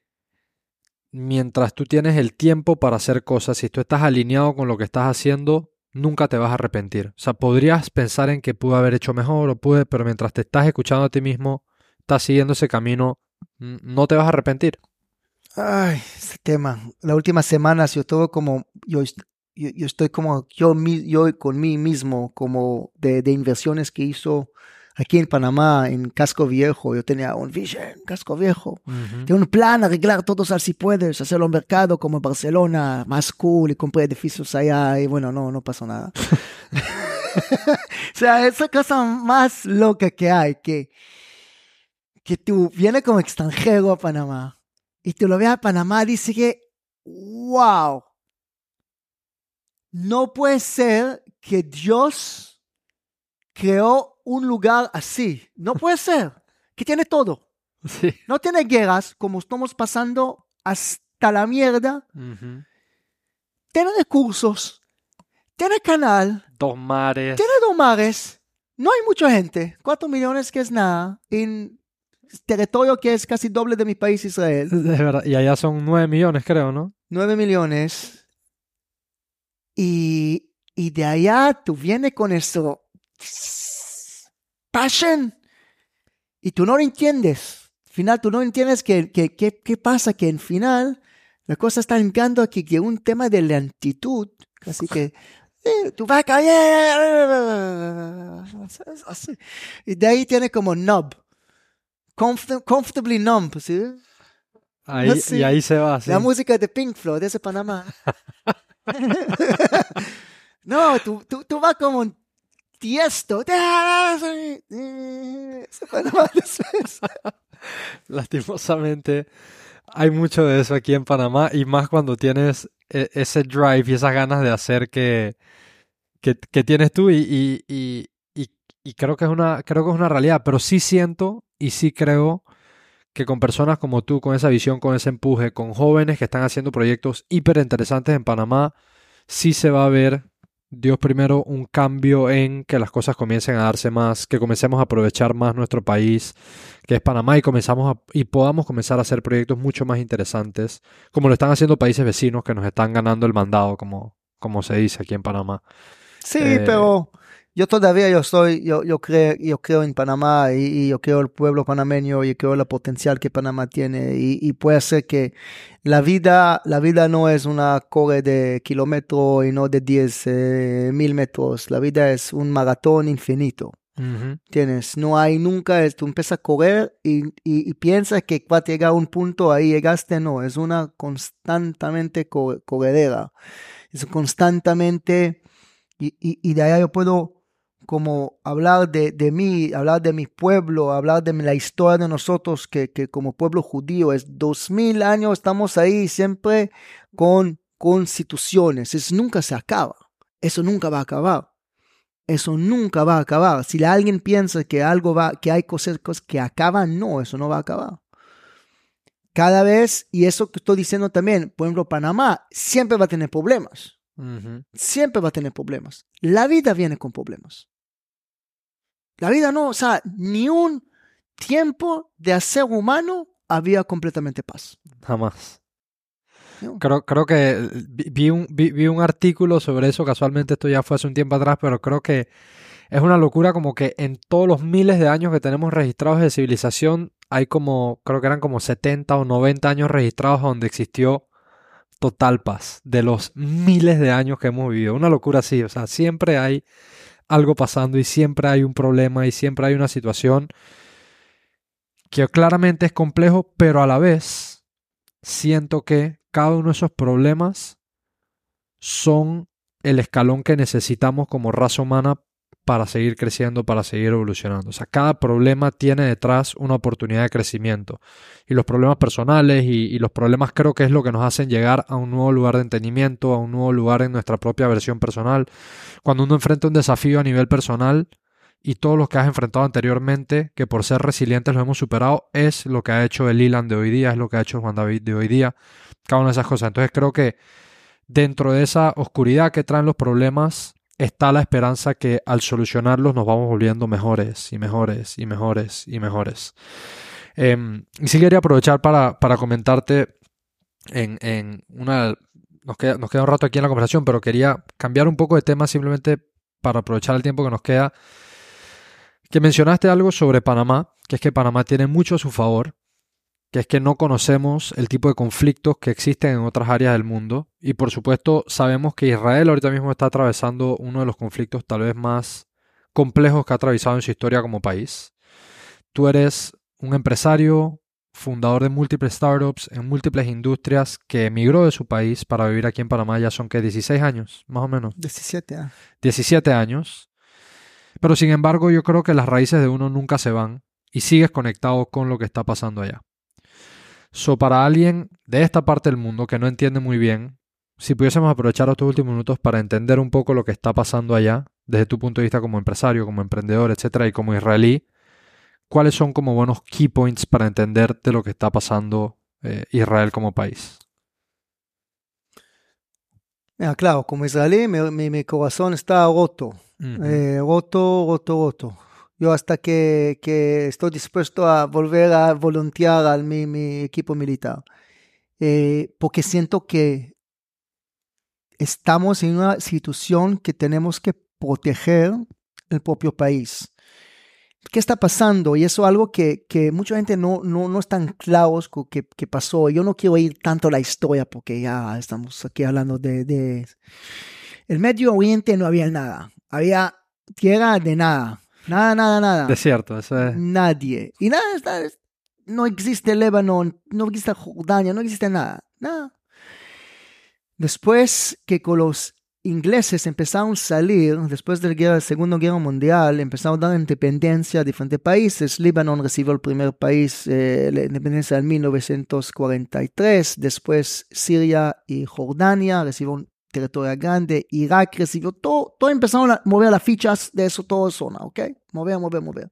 mientras tú tienes el tiempo para hacer cosas, si tú estás alineado con lo que estás haciendo, nunca te vas a arrepentir. O sea, podrías pensar en que pude haber hecho mejor o pude, pero mientras te estás escuchando a ti mismo, estás siguiendo ese camino, no te vas a arrepentir. Ay, ese tema. La última semana yo todo como, yo, yo, estoy como, yo, yo con mí mismo, como de, de inversiones que hizo aquí en Panamá, en Casco Viejo, yo tenía un vision, Casco Viejo. Tenía un plan, arreglar todos al si puedes, hacerlo en mercado como en Barcelona, más cool, y compré edificios allá, y bueno, no, no pasó nada. o sea, esa cosa más loca que hay, que, que tú vienes como extranjero a Panamá, y tú lo ves a Panamá, dice que, wow, no puede ser que Dios creó un lugar así. No puede ser. Que tiene todo. No tiene guerras como estamos pasando hasta la mierda. Tiene recursos. Tiene canal. Dos mares. Tiene dos mares. No hay mucha gente. Cuatro millones que es nada. En territorio que es casi doble de mi país, Israel. Y allá son nueve millones, creo, ¿no? Nueve millones. Y, y de allá tú vienes con eso passion. Y tú no lo entiendes. Al final tú no entiendes que, que, qué pasa, que en final la cosa está entrando aquí, que un tema de lentitud, así que eh, tú vas a caer. Y de ahí tiene como nub. comfortably numb, ¿sí? Ahí, Y ahí se va. La música de Pink Floyd, de ese Panamá. no, tú, tú, tú vas como Tiesto. Lastimosamente, hay mucho de eso aquí en Panamá y más cuando tienes e, ese drive y esas ganas de hacer que, que, tienes tú y, y, y, creo, que es una, creo que es una realidad, pero sí siento y sí creo que con personas como tú, con esa visión, con ese empuje, con jóvenes que están haciendo proyectos hiper interesantes en Panamá, sí se va a ver Dios primero un cambio en que las cosas comiencen a darse más, que comencemos a aprovechar más nuestro país, que es Panamá, y comenzamos y podamos comenzar a hacer proyectos mucho más interesantes, como lo están haciendo países vecinos que nos están ganando el mandado, como, como se dice aquí en Panamá. Sí, eh, pero yo todavía yo soy, yo, yo, creo, yo creo en Panamá y, yo creo el pueblo panameño y creo el potencial que Panamá tiene. Y, puede ser que la vida, la vida no es una corre de kilómetros y no de 10 eh, mil metros, la vida es un maratón infinito. Tienes, no hay nunca, tú empiezas a correr y, y, piensas que va a llegar a un punto, ahí llegaste, no, es una constantemente corredera, es constantemente, y, y de allá yo puedo como hablar de, de, mí, hablar de mi pueblo, hablar de la historia de nosotros que, que como pueblo judío es dos mil años, estamos ahí siempre con constituciones, eso nunca se acaba, eso nunca va a acabar, eso nunca va a acabar. Si alguien piensa que algo va, que hay cosas, cosas que acaban, no, eso no va a acabar. Cada vez, y eso que estoy diciendo también, por ejemplo, Panamá siempre va a tener problemas. Siempre va a tener problemas. La vida viene con problemas. La vida no, o sea, ni un tiempo de hacer humano había completamente paz. Jamás. Creo, creo que vi un, vi, un artículo sobre eso, casualmente esto ya fue hace un tiempo atrás, pero creo que es una locura como que en todos los miles de años que tenemos registrados de civilización, hay como, creo que eran como 70 o 90 años registrados donde existió total paz, de los miles de años que hemos vivido. Una locura así, o sea, siempre hay algo pasando y siempre hay un problema y siempre hay una situación que claramente es complejo, pero a la vez siento que cada uno de esos problemas son el escalón que necesitamos como raza humana para seguir creciendo, para seguir evolucionando. O sea, cada problema tiene detrás una oportunidad de crecimiento. Y los problemas personales y, los problemas creo que es lo que nos hacen llegar a un nuevo lugar de entendimiento, a un nuevo lugar en nuestra propia versión personal. Cuando uno enfrenta un desafío a nivel personal y todos los que has enfrentado anteriormente, que por ser resilientes lo hemos superado, es lo que ha hecho el Ilan de hoy día, es lo que ha hecho Juan David de hoy día, cada una de esas cosas. Entonces creo que dentro de esa oscuridad que traen los problemas, está la esperanza que al solucionarlos nos vamos volviendo mejores y mejores y mejores y mejores. Em, y sí quería aprovechar para, comentarte en, una... Nos queda, nos queda un rato aquí en la conversación, pero quería cambiar un poco de tema simplemente para aprovechar el tiempo que nos queda. Que mencionaste algo sobre Panamá, que es que Panamá tiene mucho a su favor que es que no conocemos el tipo de conflictos que existen en otras áreas del mundo y por supuesto sabemos que Israel ahorita mismo está atravesando uno de los conflictos tal vez más complejos que ha atravesado en su historia como país. Tú eres un empresario, fundador de múltiples startups en múltiples industrias que emigró de su país para vivir aquí en Panamá ya son que 16 años, más o menos. 17 años. 17 años. Pero sin embargo yo creo que las raíces de uno nunca se van y sigues conectado con lo que está pasando allá. So, para alguien de esta parte del mundo que no entiende muy bien, si pudiésemos aprovechar estos últimos minutos para entender un poco lo que está pasando allá, desde tu punto de vista como empresario, como emprendedor, etcétera, y como israelí, ¿cuáles son como buenos key points para entender de lo que está pasando eh, Israel como país? claro, como israelí, mi, corazón está roto, eh, roto, roto, roto. Yo hasta que, estoy dispuesto a volver a voluntear a mi, equipo militar. Eh, porque siento que estamos en una situación que tenemos que proteger el propio país. ¿Qué está pasando? Y eso es algo que, mucha gente no, no, no están claros que, que, pasó. Yo no quiero ir tanto a la historia porque ya estamos aquí hablando de, de... El Medio Oriente no había nada. Había tierra de nada. Nada, nada, nada. Desierto, eso es. Nadie. Y nada, no existe Líbano, no existe Jordania, no existe nada. Nada. Después que con los ingleses empezaron a salir, después de la Segunda Guerra Mundial, empezaron a dar independencia a diferentes países. Líbano recibió el primer país, eh, la independencia en 1943. Después Siria y Jordania recibieron territorio grande, Irak recibió todo, todo empezaron a mover las fichas de eso, toda zona, ¿ok? Mover, mover, mover.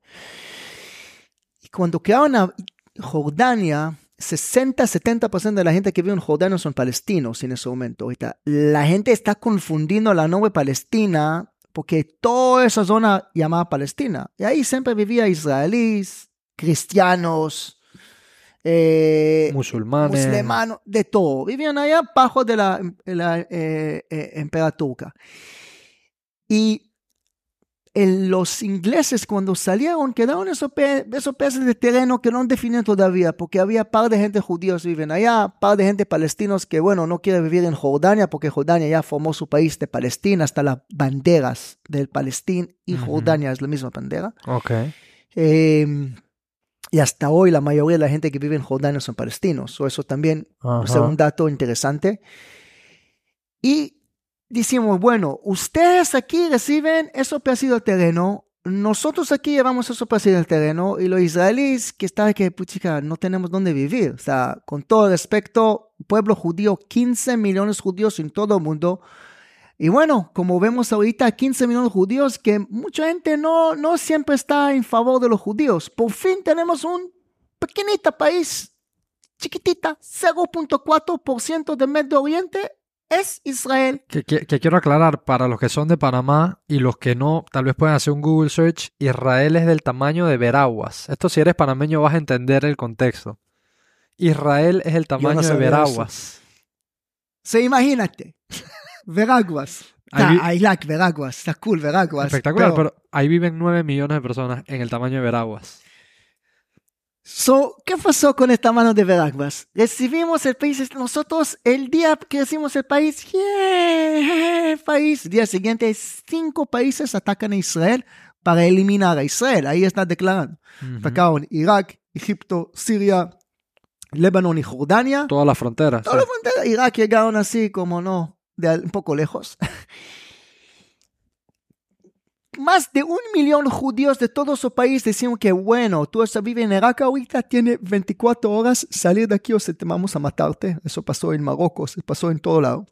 Y cuando quedaron a Jordania, 60-70% de la gente que vive en Jordania son palestinos en ese momento. Ahorita, la gente está confundiendo la nombre Palestina porque toda esa zona llamaba Palestina. Y ahí siempre vivía israelíes, cristianos, eh, musulmanes, de todo. Vivían allá bajo de la, la eh, eh Y los ingleses cuando salieron quedaron esos, esos peces de terreno que no definen todavía, porque había par de gente judíos que viven allá, par de gente palestinos que, bueno, no quiere vivir en Jordania, porque Jordania ya formó su país de Palestina, hasta las banderas del Palestina y Jordania es la misma bandera. Ok. Eh, y hasta hoy la mayoría de la gente que vive en Jordania son palestinos. O eso también es un dato interesante. Y decimos, bueno, ustedes aquí reciben esos pedacito de terreno, nosotros aquí llevamos esos pedacito de terreno y los israelíes que están que, puchica, no tenemos dónde vivir. O sea, con todo respeto, pueblo judío, 15 millones de judíos en todo el mundo, y bueno, como vemos ahorita, 15 millones de judíos, que mucha gente no, no siempre está en favor de los judíos. Por fin tenemos un pequeñito país, chiquitita, 0.4% del Medio Oriente es Israel. Que, quiero aclarar, para los que son de Panamá y los que no, tal vez pueden hacer un Google search, Israel es del tamaño de Veraguas. Esto si eres panameño vas a entender el contexto. Israel es el tamaño de Veraguas. Se imagínate. Veraguas. I like Veraguas. Está cool, Veraguas. Espectacular, pero... ahí viven 9 millones de personas en el tamaño de Veraguas. So, ¿qué pasó con esta mano de Veraguas? Recibimos el país, nosotros el día que recibimos el país, yeah, país, día siguiente cinco países atacan a Israel para eliminar a Israel, ahí está declarando. Atacaron Irak, Egipto, Siria, Líbano y Jordania. Toda la frontera. Toda la frontera. Irak llegaron así como no, de un poco lejos. Más de un millón judíos de todo su país decían que bueno, tú vives en Irak ahorita, tiene 24 horas salir de aquí o se te vamos a matarte. Eso pasó en Marruecos, pasó en todo lado.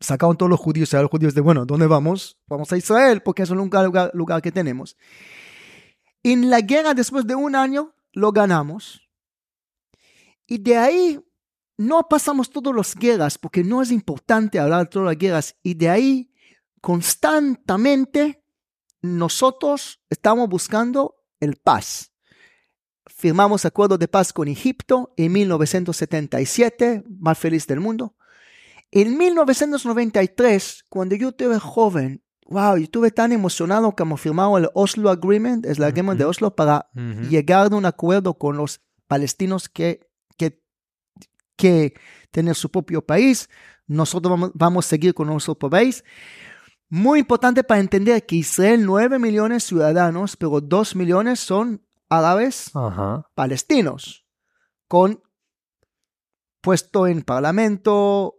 Sacaron todos los judíos, y los judíos de bueno, ¿dónde vamos? Vamos a Israel porque es el único lugar, lugar que tenemos. En la guerra, después de un año, lo ganamos. Y de ahí no pasamos todas las guerras porque no es importante hablar de todas las guerras. Y de ahí constantemente nosotros estamos buscando el paz. Firmamos acuerdo de paz con Egipto en 1977, más feliz del mundo. En 1993, cuando yo estuve joven, wow, yo estuve tan emocionado como firmamos el Oslo Agreement, es la agreement de Oslo, para llegar a un acuerdo con los palestinos que, que tienen su propio país. Nosotros vamos, vamos a seguir con nuestro país. Muy importante para entender que Israel, 9 millones de ciudadanos, pero 2 millones son árabes palestinos, con puesto en parlamento,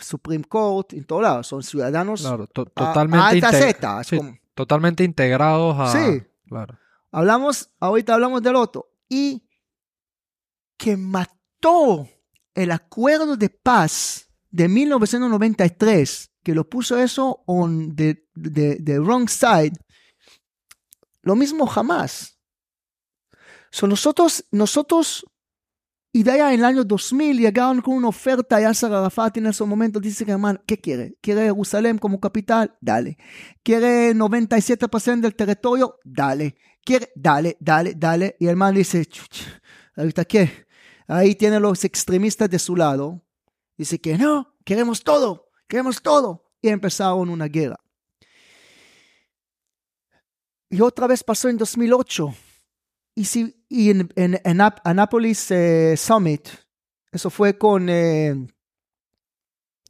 Supreme Court, en todos lados. Son ciudadanos totalmente, totalmente integrados a... Sí. Claro. Hablamos, ahorita hablamos del otro. Y que mató el acuerdo de paz de 1993 que lo puso eso on the, the, wrong side, lo mismo jamás. So nosotros, nosotros, y de allá en el año 2000 llegaron con una oferta a Yasser Arafat en ese momento dice hermano, ¿qué quiere? ¿Quiere Jerusalén como capital? Dale. ¿Quiere 97% del territorio? Dale. ¿Quiere? Dale, dale, dale. Y el man dice, ¿ahorita qué? Ahí tiene los extremistas de su lado. Dice que no, queremos todo queremos todo. Y empezaron una guerra. Y otra vez pasó en 2008. Y, si, y en, en, en Annapolis eh, Summit, eso fue con... Eh,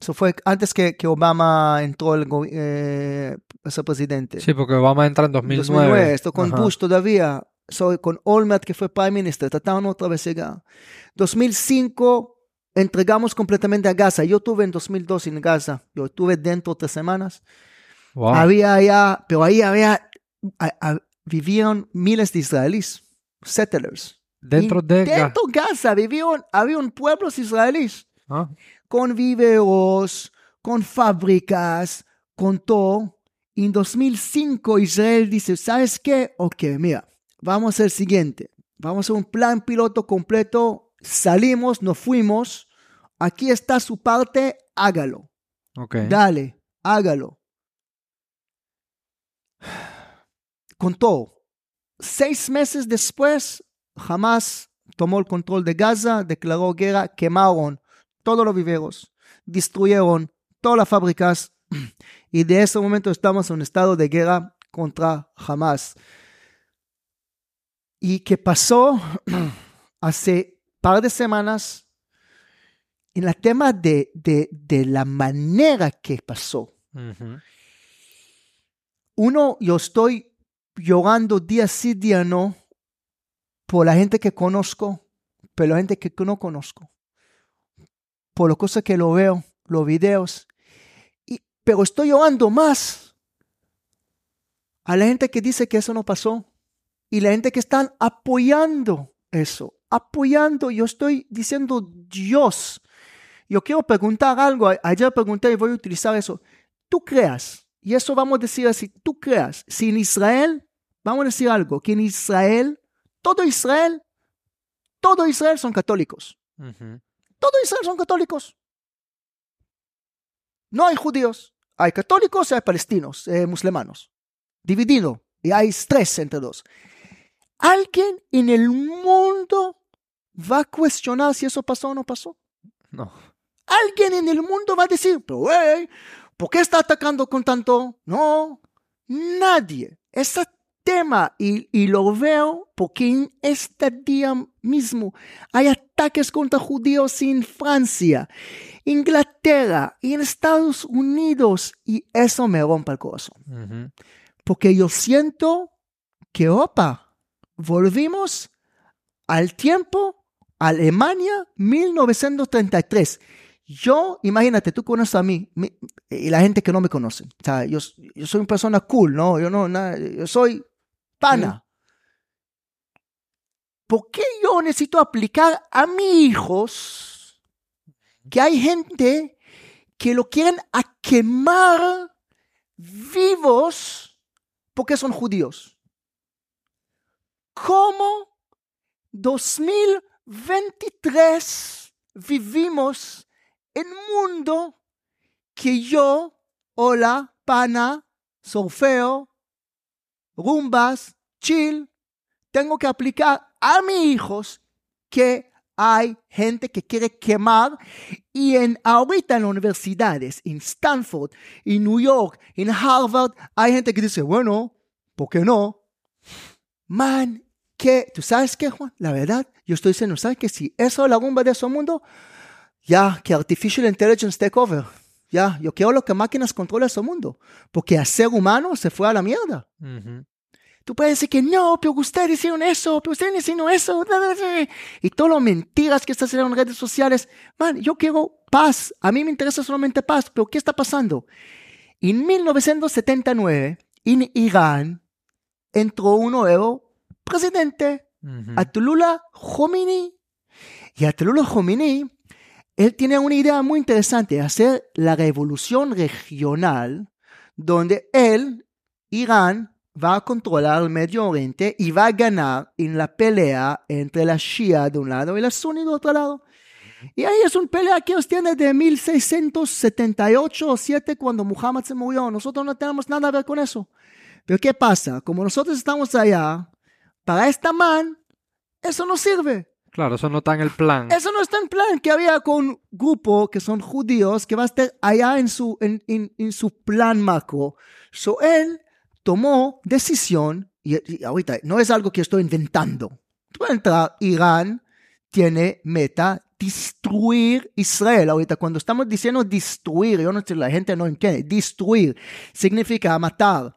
eso fue antes que, que Obama entró el eh, ese presidente. Sí, porque Obama entra en 2009. 2009 esto con Bush todavía. So, con Olmert, que fue Prime Minister, trataron otra vez llegar. 2005, entregamos completamente a Gaza. Yo estuve en 2002 en Gaza. Yo estuve dentro tres semanas. Había allá, pero ahí había, vivían miles de israelíes, settlers. Dentro de dentro Gaza vivían, había un pueblo israelíes. Ah. Con viveros, con fábricas, con todo. En 2005 Israel dice, ¿sabes qué? Ok, mira, vamos a hacer el siguiente. Vamos a un plan piloto completo. Salimos, nos fuimos Aquí está su parte, hágalo. Dale, hágalo. Con todo, seis meses después, jamás tomó el control de Gaza, declaró guerra, quemaron todos los viveros, destruyeron todas las fábricas y de ese momento estamos en un estado de guerra contra Hamas. ¿Y qué pasó? Hace par de semanas en el tema de, de, la manera que pasó. Uno, yo estoy llorando día sí, día no, por la gente que conozco, pero la gente que no conozco, por las cosas que lo veo, los videos, y, pero estoy llorando más a la gente que dice que eso no pasó y la gente que están apoyando eso, apoyando, yo estoy diciendo Dios, yo quiero preguntar algo. Ayer pregunté y voy a utilizar eso. Tú creas, y eso vamos a decir así, tú creas, si en Israel, vamos a decir algo, que en Israel, todo Israel, todo Israel son católicos. Todo Israel son católicos. No hay judíos, hay católicos y hay palestinos, eh, musulmanos. Dividido. Y hay estrés entre dos. ¿Alguien en el mundo va a cuestionar si eso pasó o no pasó? No. Alguien en el mundo va a decir, pero hey, ¿por qué está atacando con tanto? No, nadie. Ese tema, y, y lo veo porque en este día mismo hay ataques contra judíos en Francia, Inglaterra y en Estados Unidos, y eso me rompe el corazón. Porque yo siento que, opa, volvimos al tiempo Alemania, 1933. Yo, imagínate, tú conoces a mí mi- y la gente que no me conoce. O sea, yo, yo soy una persona cool, ¿no? Yo no, na- yo soy pana. ¿Por qué yo necesito aplicar a mis hijos que hay gente que lo quieren a quemar vivos porque son judíos? ¿Cómo 2023 vivimos en un mundo que yo, hola, pana, surfeo, rumbas, chill, tengo que aplicar a mis hijos que hay gente que quiere quemar y en ahorita en las universidades, en Stanford, en New York, en Harvard, hay gente que dice, bueno, ¿por qué no? Man, que, ¿tú sabes qué, Juan? La verdad, yo estoy diciendo, ¿sabes que Si eso es la rumba de ese mundo, ya, que Artificial Intelligence take over. Ya, yo quiero lo que máquinas controlen ese mundo. Porque el ser humano se fue a la mierda. Ujú. Tú puedes decir que no, pero ustedes hicieron eso, pero ustedes hicieron eso. da, da, da", Y todas las mentiras que están haciendo en redes sociales. Man, yo quiero paz. A mí me interesa solamente paz. Pero ¿qué está pasando? En 1979, en Irán, entró un nuevo presidente, Ujú. Atulula Khomeini. Y Atulula Khomeini, él tiene una idea muy interesante, hacer la revolución regional, donde él, Irán, va a controlar el Medio Oriente y va a ganar en la pelea entre la Shia de un lado y la Sunni de otro lado. Y ahí es una pelea que ellos tienen de 1678 o 7 cuando Muhammad se murió. Nosotros no tenemos nada a ver con eso. Pero ¿qué pasa? Como nosotros estamos allá, para esta man, eso no sirve. Claro, eso no está en el plan. Eso no está en plan que había con un grupo que son judíos que va a estar allá en su, en, en- en su plan macro. So él tomó decisión, y, y ahorita no es algo que estoy inventando. Tú entras, Irán tiene meta destruir Israel. Ahorita cuando estamos diciendo destruir, yo no sé, la gente no entiende. Destruir significa matar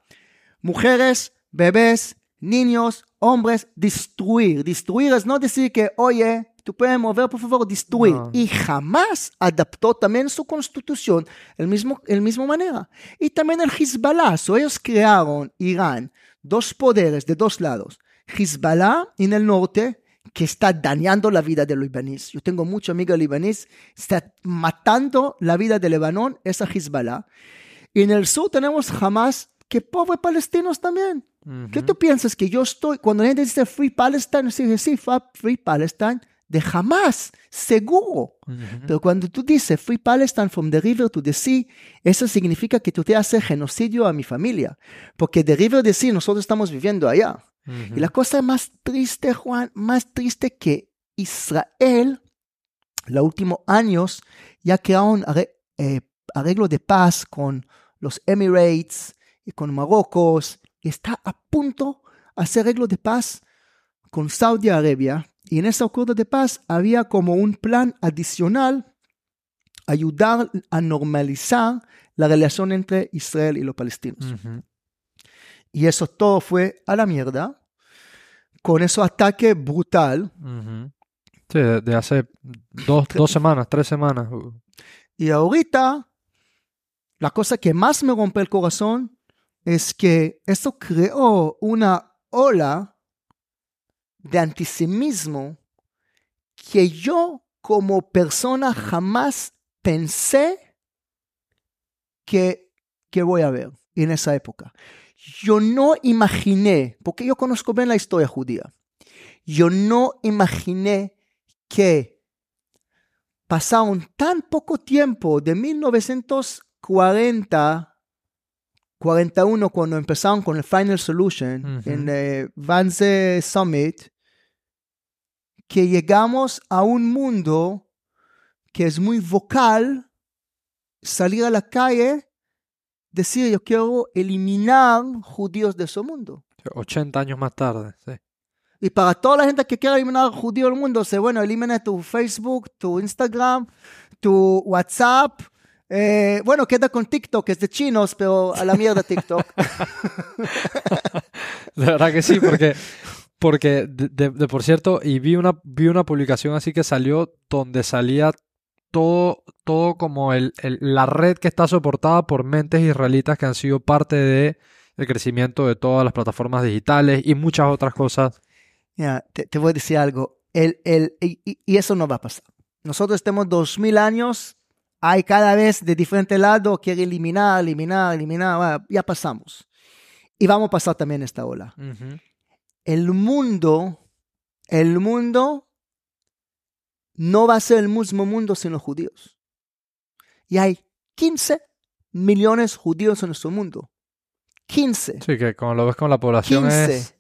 mujeres, bebés, niños, hombres, destruir. Destruir es no decir que, oye, tú puedes mover, por favor, destruir. No. Y jamás adaptó también su constitución el mismo, el mismo manera. Y también el Hezbollah. So, ellos crearon Irán, dos poderes de dos lados. Hezbollah en el norte, que está dañando la vida de los libaníes. Yo tengo muchos amigos libaníes, está matando la vida de Lebanón, esa Hezbollah. Y en el sur tenemos Hamas, que pobres palestinos también. ¿Qué Ujú. tú piensas que yo estoy, cuando la gente dice Free Palestine, sí, sí, fa- Free Palestine, de jamás, seguro. Ujú. Pero cuando tú dices Free Palestine from the river to the sea, eso significa que tú te haces genocidio a mi familia. Porque de river to the sea nosotros estamos viviendo allá. Ujú. Y la cosa más triste, Juan, más triste que Israel, los últimos años, ya crearon arre- eh, arreglo de paz con los Emirates y con Marruecos, está a punto de hacer arreglo de paz con Saudi Arabia. Y en ese acuerdo de paz había como un plan adicional ayudar a normalizar la relación entre Israel y los palestinos. Y eso todo fue a la mierda con ese ataque brutal. Ujú. Sí, de, de hace dos, dos semanas, tres semanas. Uh, Y ahorita, la cosa que más me rompe el corazón es que eso creó una ola de antisemitismo que yo como persona jamás pensé que, que voy a ver en esa época. Yo no imaginé, porque yo conozco bien la historia judía, yo no imaginé que pasaron tan poco tiempo de 1940 41 cuando empezaron con el Final Solution Ujú. en el Vance Summit que llegamos a un mundo que es muy vocal salir a la calle decir yo quiero eliminar judíos de ese mundo 80 años más tarde. Sí. y para toda la gente que quiera eliminar judío del mundo, se bueno, elimina tu Facebook, tu Instagram, tu WhatsApp. Eh, bueno, queda con TikTok, es de chinos, pero a la mierda TikTok. De verdad que sí, porque Porque, de, de- por cierto, y vi una, vi una publicación así que salió donde salía todo, todo como el, el- la red que está soportada por mentes israelitas que han sido parte de el crecimiento de todas las plataformas digitales y muchas otras cosas. Mira, te, te voy a decir algo. El, el, y, y- eso no va a pasar. Nosotros tenemos dos mil años. Hay cada vez de diferente lado, quiere eliminar, eliminar, eliminar. bueno, ya pasamos. Y vamos a pasar también esta ola. El mundo, el mundo no va a ser el mismo mundo sin los judíos. Y hay 15 millones de judíos en nuestro mundo. 15. Sí, que como lo ves con la población 15. es...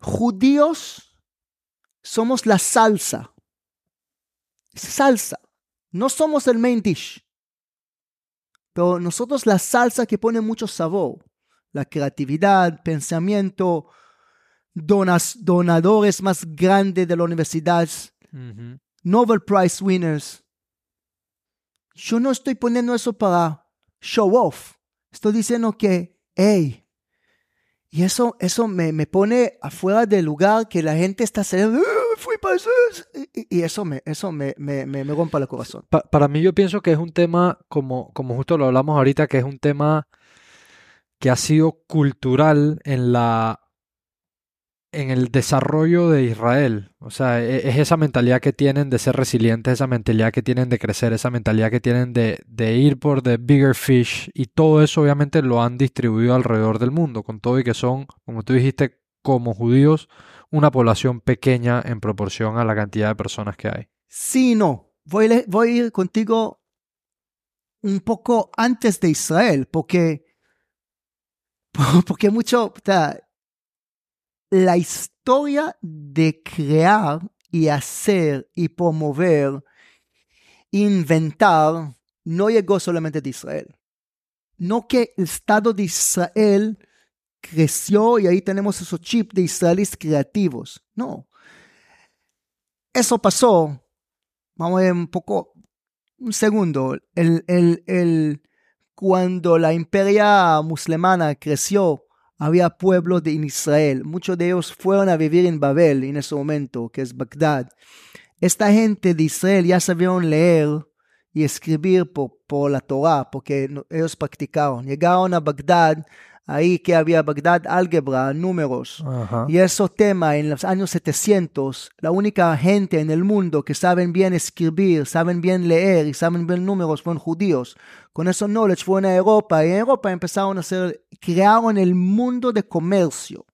Judíos somos la salsa. Salsa. No somos el main dish. Pero nosotros la salsa que pone mucho sabor. La creatividad, pensamiento, donas, donadores más grandes de la universidad. Nobel Prize winners. Yo no estoy poniendo eso para show off. Estoy diciendo que, hey, y eso, eso me, me pone afuera del lugar que la gente está "Ah, fui para eso", y, eso me, eso me, me, me, me el corazón. Pa- para mí yo pienso que es un tema, como, como justo lo hablamos ahorita, que es un tema que ha sido cultural en la en el desarrollo de Israel. O sea, e- es esa mentalidad que tienen de ser resilientes, esa mentalidad que tienen de crecer, esa mentalidad que tienen de, de ir por the bigger fish. Y todo eso obviamente lo han distribuido alrededor del mundo, con todo y que son, como tú dijiste, como judíos, una población pequeña en proporción a la cantidad de personas que hay. Sí, no. Voy, voy a ir contigo un poco antes de Israel, porque, porque mucho, o la historia de crear y hacer y promover, inventar, no llegó solamente de Israel. No que el Estado de Israel creció y ahí tenemos esos chips de israelíes creativos. No. Eso pasó vamos a ver un poco, un segundo, el, el, el, cuando la imperia musulmana creció, había pueblos de Israel, muchos de ellos fueron a vivir en Babel en ese momento, que es Bagdad. Esta gente de Israel ya sabían leer y escribir por, por la Torah, porque ellos practicaron. Llegaron a Bagdad, ahí que había Bagdad álgebra, números. Ajá. Y eso tema en los años 700, la única gente en el mundo que saben bien escribir, saben bien leer y saben bien números fueron judíos. Con eso knowledge fueron a Europa y en Europa empezaron a hacer, crearon el mundo de comercio.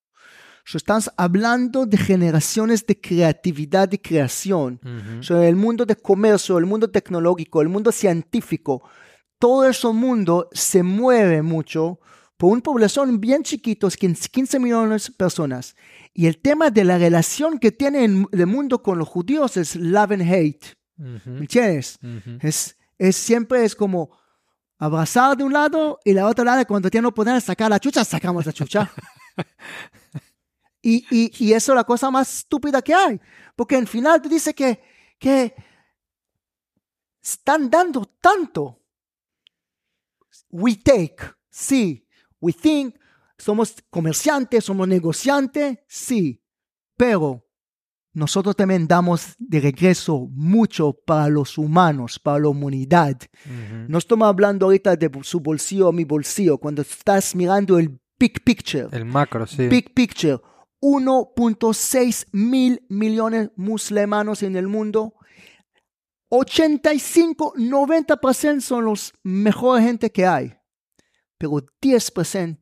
So, estamos hablando de generaciones de creatividad y creación. Ujú. So, el mundo de comercio, el mundo tecnológico, el mundo científico, todo ese mundo se mueve mucho por una población bien chiquitos, 15 millones de personas. Y el tema de la relación que tiene el mundo con los judíos es love and hate. Ujú. ¿Me entiendes? Ujú. Es, es siempre es como abrazar de un lado y la otra lado cuando ya no podemos sacar la chucha, sacamos la chucha. y, y, y eso es la cosa más estúpida que hay. Porque al final te dice que, que están dando tanto. We take, sí. We think, somos comerciantes, somos negociantes, sí. Pero nosotros también damos de regreso mucho para los humanos, para la humanidad. Ujú. No estamos hablando ahorita de su bolsillo o mi bolsillo, cuando estás mirando el big picture. El macro, sí. Big picture. 1.6 mil millones musulmanos en el mundo. 85, 90% son los mejores gente que hay. Pero 10%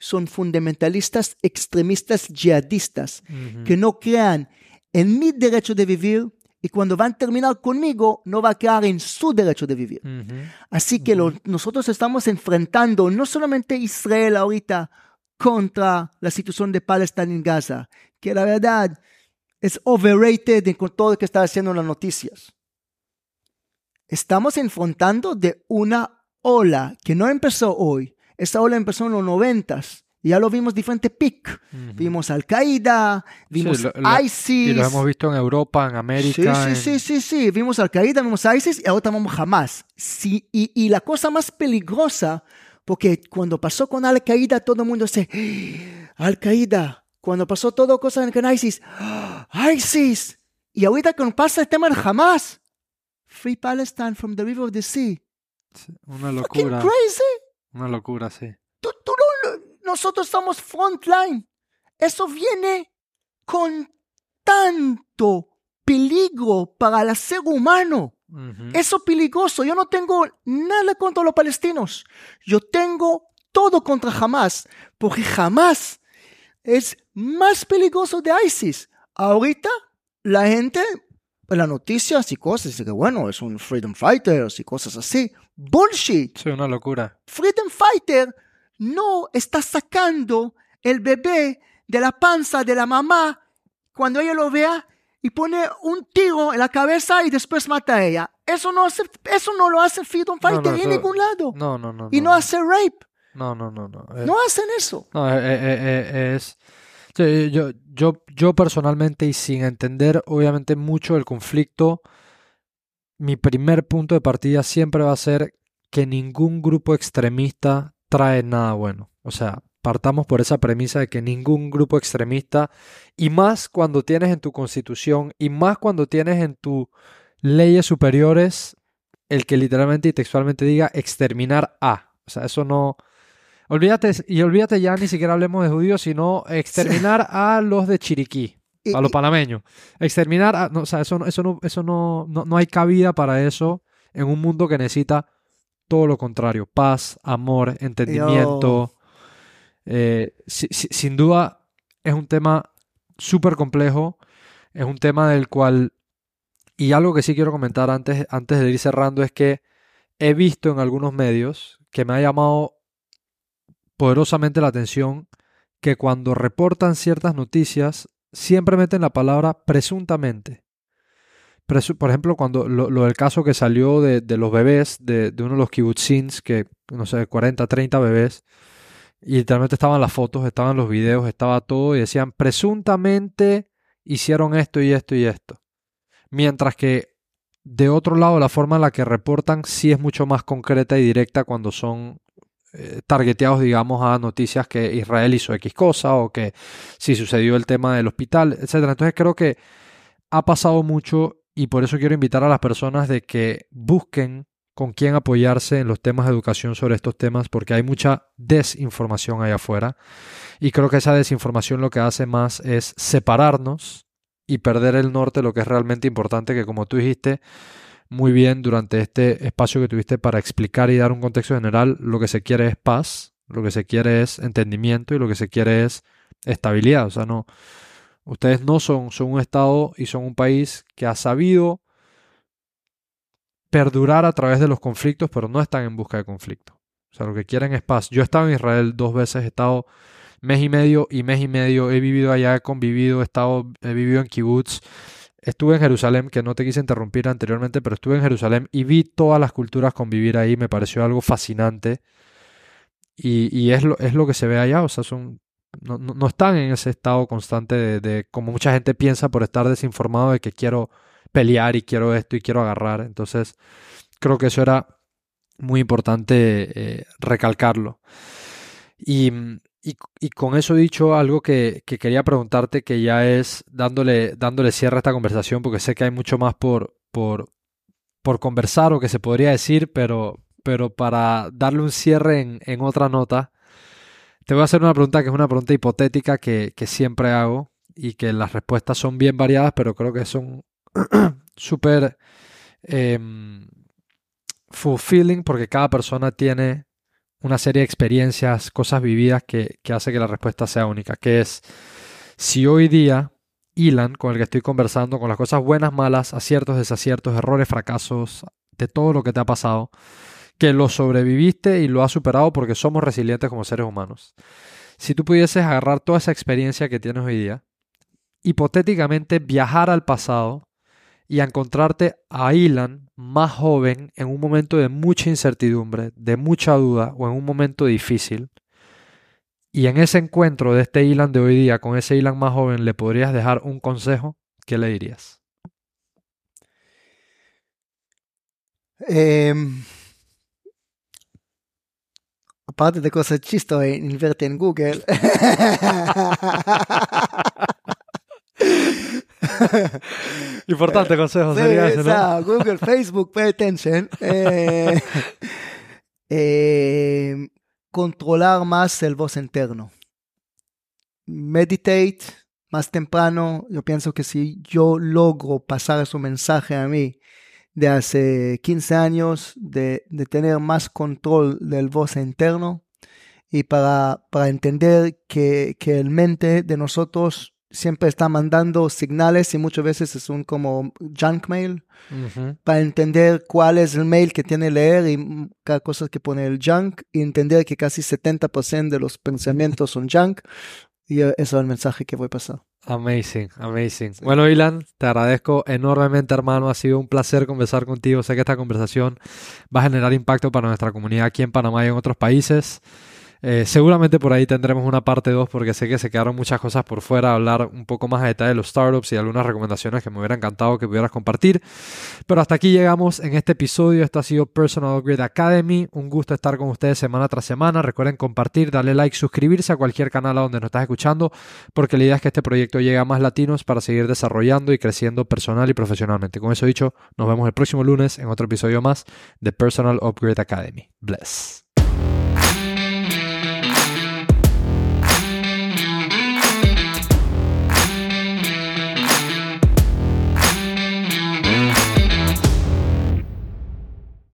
son fundamentalistas, extremistas, yihadistas Ujú. que no crean en mi derecho de vivir y cuando van a terminar conmigo no va a creer en su derecho de vivir. Así que lo- nosotros estamos enfrentando no solamente Israel ahorita contra la situación de Palestina en Gaza, que la verdad es overrated con todo lo que está haciendo en las noticias. Estamos enfrentando de una ola que no empezó hoy. Esa ola empezó en los noventas. Y ya lo vimos diferente pic. Ujú. Vimos Al Qaeda, vimos lo- ISIS. Y lo hemos visto en Europa, en América. Sí, en- sí, sí, sí, sí. Vimos Al Qaeda, vimos ISIS y ahora vamos jamás. Sí, y, y la cosa más peligrosa, porque cuando pasó con Al Qaeda, todo el mundo dice, Al Qaeda, cuando pasó todo cosa con ISIS, ¡ah! ISIS. Y ahorita con pasa el tema de Hamas, Free Palestine from the River of the Sea. una Fucking locura. crazy. Una locura, sí. Tú- tú no- nosotros somos frontline. Eso viene con tanto peligro para el ser humano. Eso peligroso. Yo no tengo nada contra los palestinos. Yo tengo todo contra Hamas. Porque Hamas es más peligroso de ISIS. Ahorita la gente, en las noticias y cosas, dice que bueno, es un freedom fighter y cosas así. Bullshit. Sí, una locura. Freedom Fighter no está sacando el bebé de la panza de la mamá cuando ella lo vea y pone un tiro en la cabeza y después mata a ella. Eso no, hace, eso no lo hace Freedom No, Fighter no, en eso- ningún lado. No, no, no. y no, hace rape. No, no, no, no. Eh, No hacen eso. No, eh, eh, es. Yo, yo, yo personalmente y sin entender obviamente mucho del conflicto, mi primer punto de partida siempre va a ser que ningún grupo extremista trae nada bueno. O sea, partamos por esa premisa de que ningún grupo extremista, y más cuando tienes en tu constitución, y más cuando tienes en tus leyes superiores, el que literalmente y textualmente diga exterminar a. O sea, eso no. Olvídate, y olvídate ya ni siquiera hablemos de judíos, sino exterminar a los de Chiriquí, a los panameños. Exterminar a, no, o sea, eso, no- eso, no, eso no, no, no hay cabida para eso en un mundo que necesita todo lo contrario, paz, amor, entendimiento. Eh, si- si- sin duda es un tema súper complejo, es un tema del cual, y algo que sí quiero comentar antes, antes de ir cerrando, es que he visto en algunos medios que me ha llamado poderosamente la atención que cuando reportan ciertas noticias siempre meten la palabra presuntamente. Presu- por ejemplo, cuando lo, del caso que salió de, de los bebés, de, de uno de los kibbutzins, que no sé, 40, 30 bebés, y literalmente estaban las fotos, estaban los videos, estaba todo, y decían presuntamente hicieron esto y esto y esto. Mientras que de otro lado, la forma en la que reportan sí es mucho más concreta y directa cuando son eh, targeteados, digamos, a noticias que Israel hizo X cosa o que si sucedió el tema del hospital, etcétera. Entonces creo que ha pasado mucho y por eso quiero invitar a las personas de que busquen con quién apoyarse en los temas de educación sobre estos temas porque hay mucha desinformación allá afuera y creo que esa desinformación lo que hace más es separarnos y perder el norte, lo que es realmente importante, que como tú dijiste muy bien durante este espacio que tuviste para explicar y dar un contexto general, lo que se quiere es paz, lo que se quiere es entendimiento y lo que se quiere es estabilidad. O sea, no, ustedes no son, son un Estado y son un país que ha sabido perdurar a través de los conflictos, pero no están en busca de conflicto. O sea, lo que quieren es paz. Yo he estado en Israel dos veces, he estado mes y medio y mes y medio, he vivido allá, he convivido, he estado, he vivido en kibbutz, estuve en Jerusalén, que no te quise interrumpir anteriormente, pero estuve en Jerusalén y vi todas las culturas convivir ahí, me pareció algo fascinante. Y, es, lo, es lo que se ve allá, o sea, son, no, no, están en ese estado constante de, como mucha gente piensa por estar desinformado de que quiero pelear y quiero esto y quiero agarrar. Entonces, creo que eso era muy importante eh, recalcarlo. Y, y, con eso dicho, algo que, que, quería preguntarte, que ya es dándole, dándole cierre a esta conversación, porque sé que hay mucho más por, por, por conversar o que se podría decir, pero, pero para darle un cierre en, otra nota, te voy a hacer una pregunta que es una pregunta hipotética que, que siempre hago y que las respuestas son bien variadas, pero creo que son súper eh, fulfilling porque cada persona tiene una serie de experiencias, cosas vividas que, que, hace que la respuesta sea única, que es si hoy día Ilan, con el que estoy conversando, con las cosas buenas, malas, aciertos, desaciertos, errores, fracasos, de todo lo que te ha pasado, que lo sobreviviste y lo has superado porque somos resilientes como seres humanos. Si tú pudieses agarrar toda esa experiencia que tienes hoy día, hipotéticamente viajar al pasado y a encontrarte a Ilan más joven en un momento de mucha incertidumbre, de mucha duda o en un momento difícil, y en ese encuentro de este Ilan de hoy día con ese Ilan más joven le podrías dejar un consejo, ¿qué le dirías? Eh, aparte de cosas chistos, invierte en Google. Importante consejo Sí, sería o ese, ¿no? sea, Google, Facebook, pay attention. Eh, eh, controlar más el voz interno. Meditate más temprano. Yo pienso que si yo logro pasar su mensaje a mí de hace 15 años, de, de tener más control del voz interno y para, para entender que, que el mente de nosotros siempre está mandando señales y muchas veces es un como junk mail Ujú. para entender cuál es el mail que tiene leer y cada cosa que pone el junk y entender que casi 70% de los pensamientos son junk y eh, eso es el mensaje que voy a pasar. Amazing, amazing. Bueno, Ilan, te agradezco enormemente, hermano. Ha sido un placer conversar contigo. Sé que esta conversación va a generar impacto para nuestra comunidad aquí en Panamá y en otros países. Eh, seguramente por ahí tendremos una parte 2 porque sé que se quedaron muchas cosas por fuera, hablar un poco más a detalle de los startups y algunas recomendaciones que me hubiera encantado que pudieras compartir. Pero hasta aquí llegamos en este episodio. Esto ha sido Personal Upgrade Academy. Un gusto estar con ustedes semana tras semana. Recuerden compartir, darle like, suscribirse a cualquier canal a donde nos estás escuchando, porque la idea es que este proyecto llegue a más latinos para seguir desarrollando y creciendo personal y profesionalmente. Con eso dicho, nos vemos el próximo lunes en otro episodio más de Personal Upgrade Academy. Bless.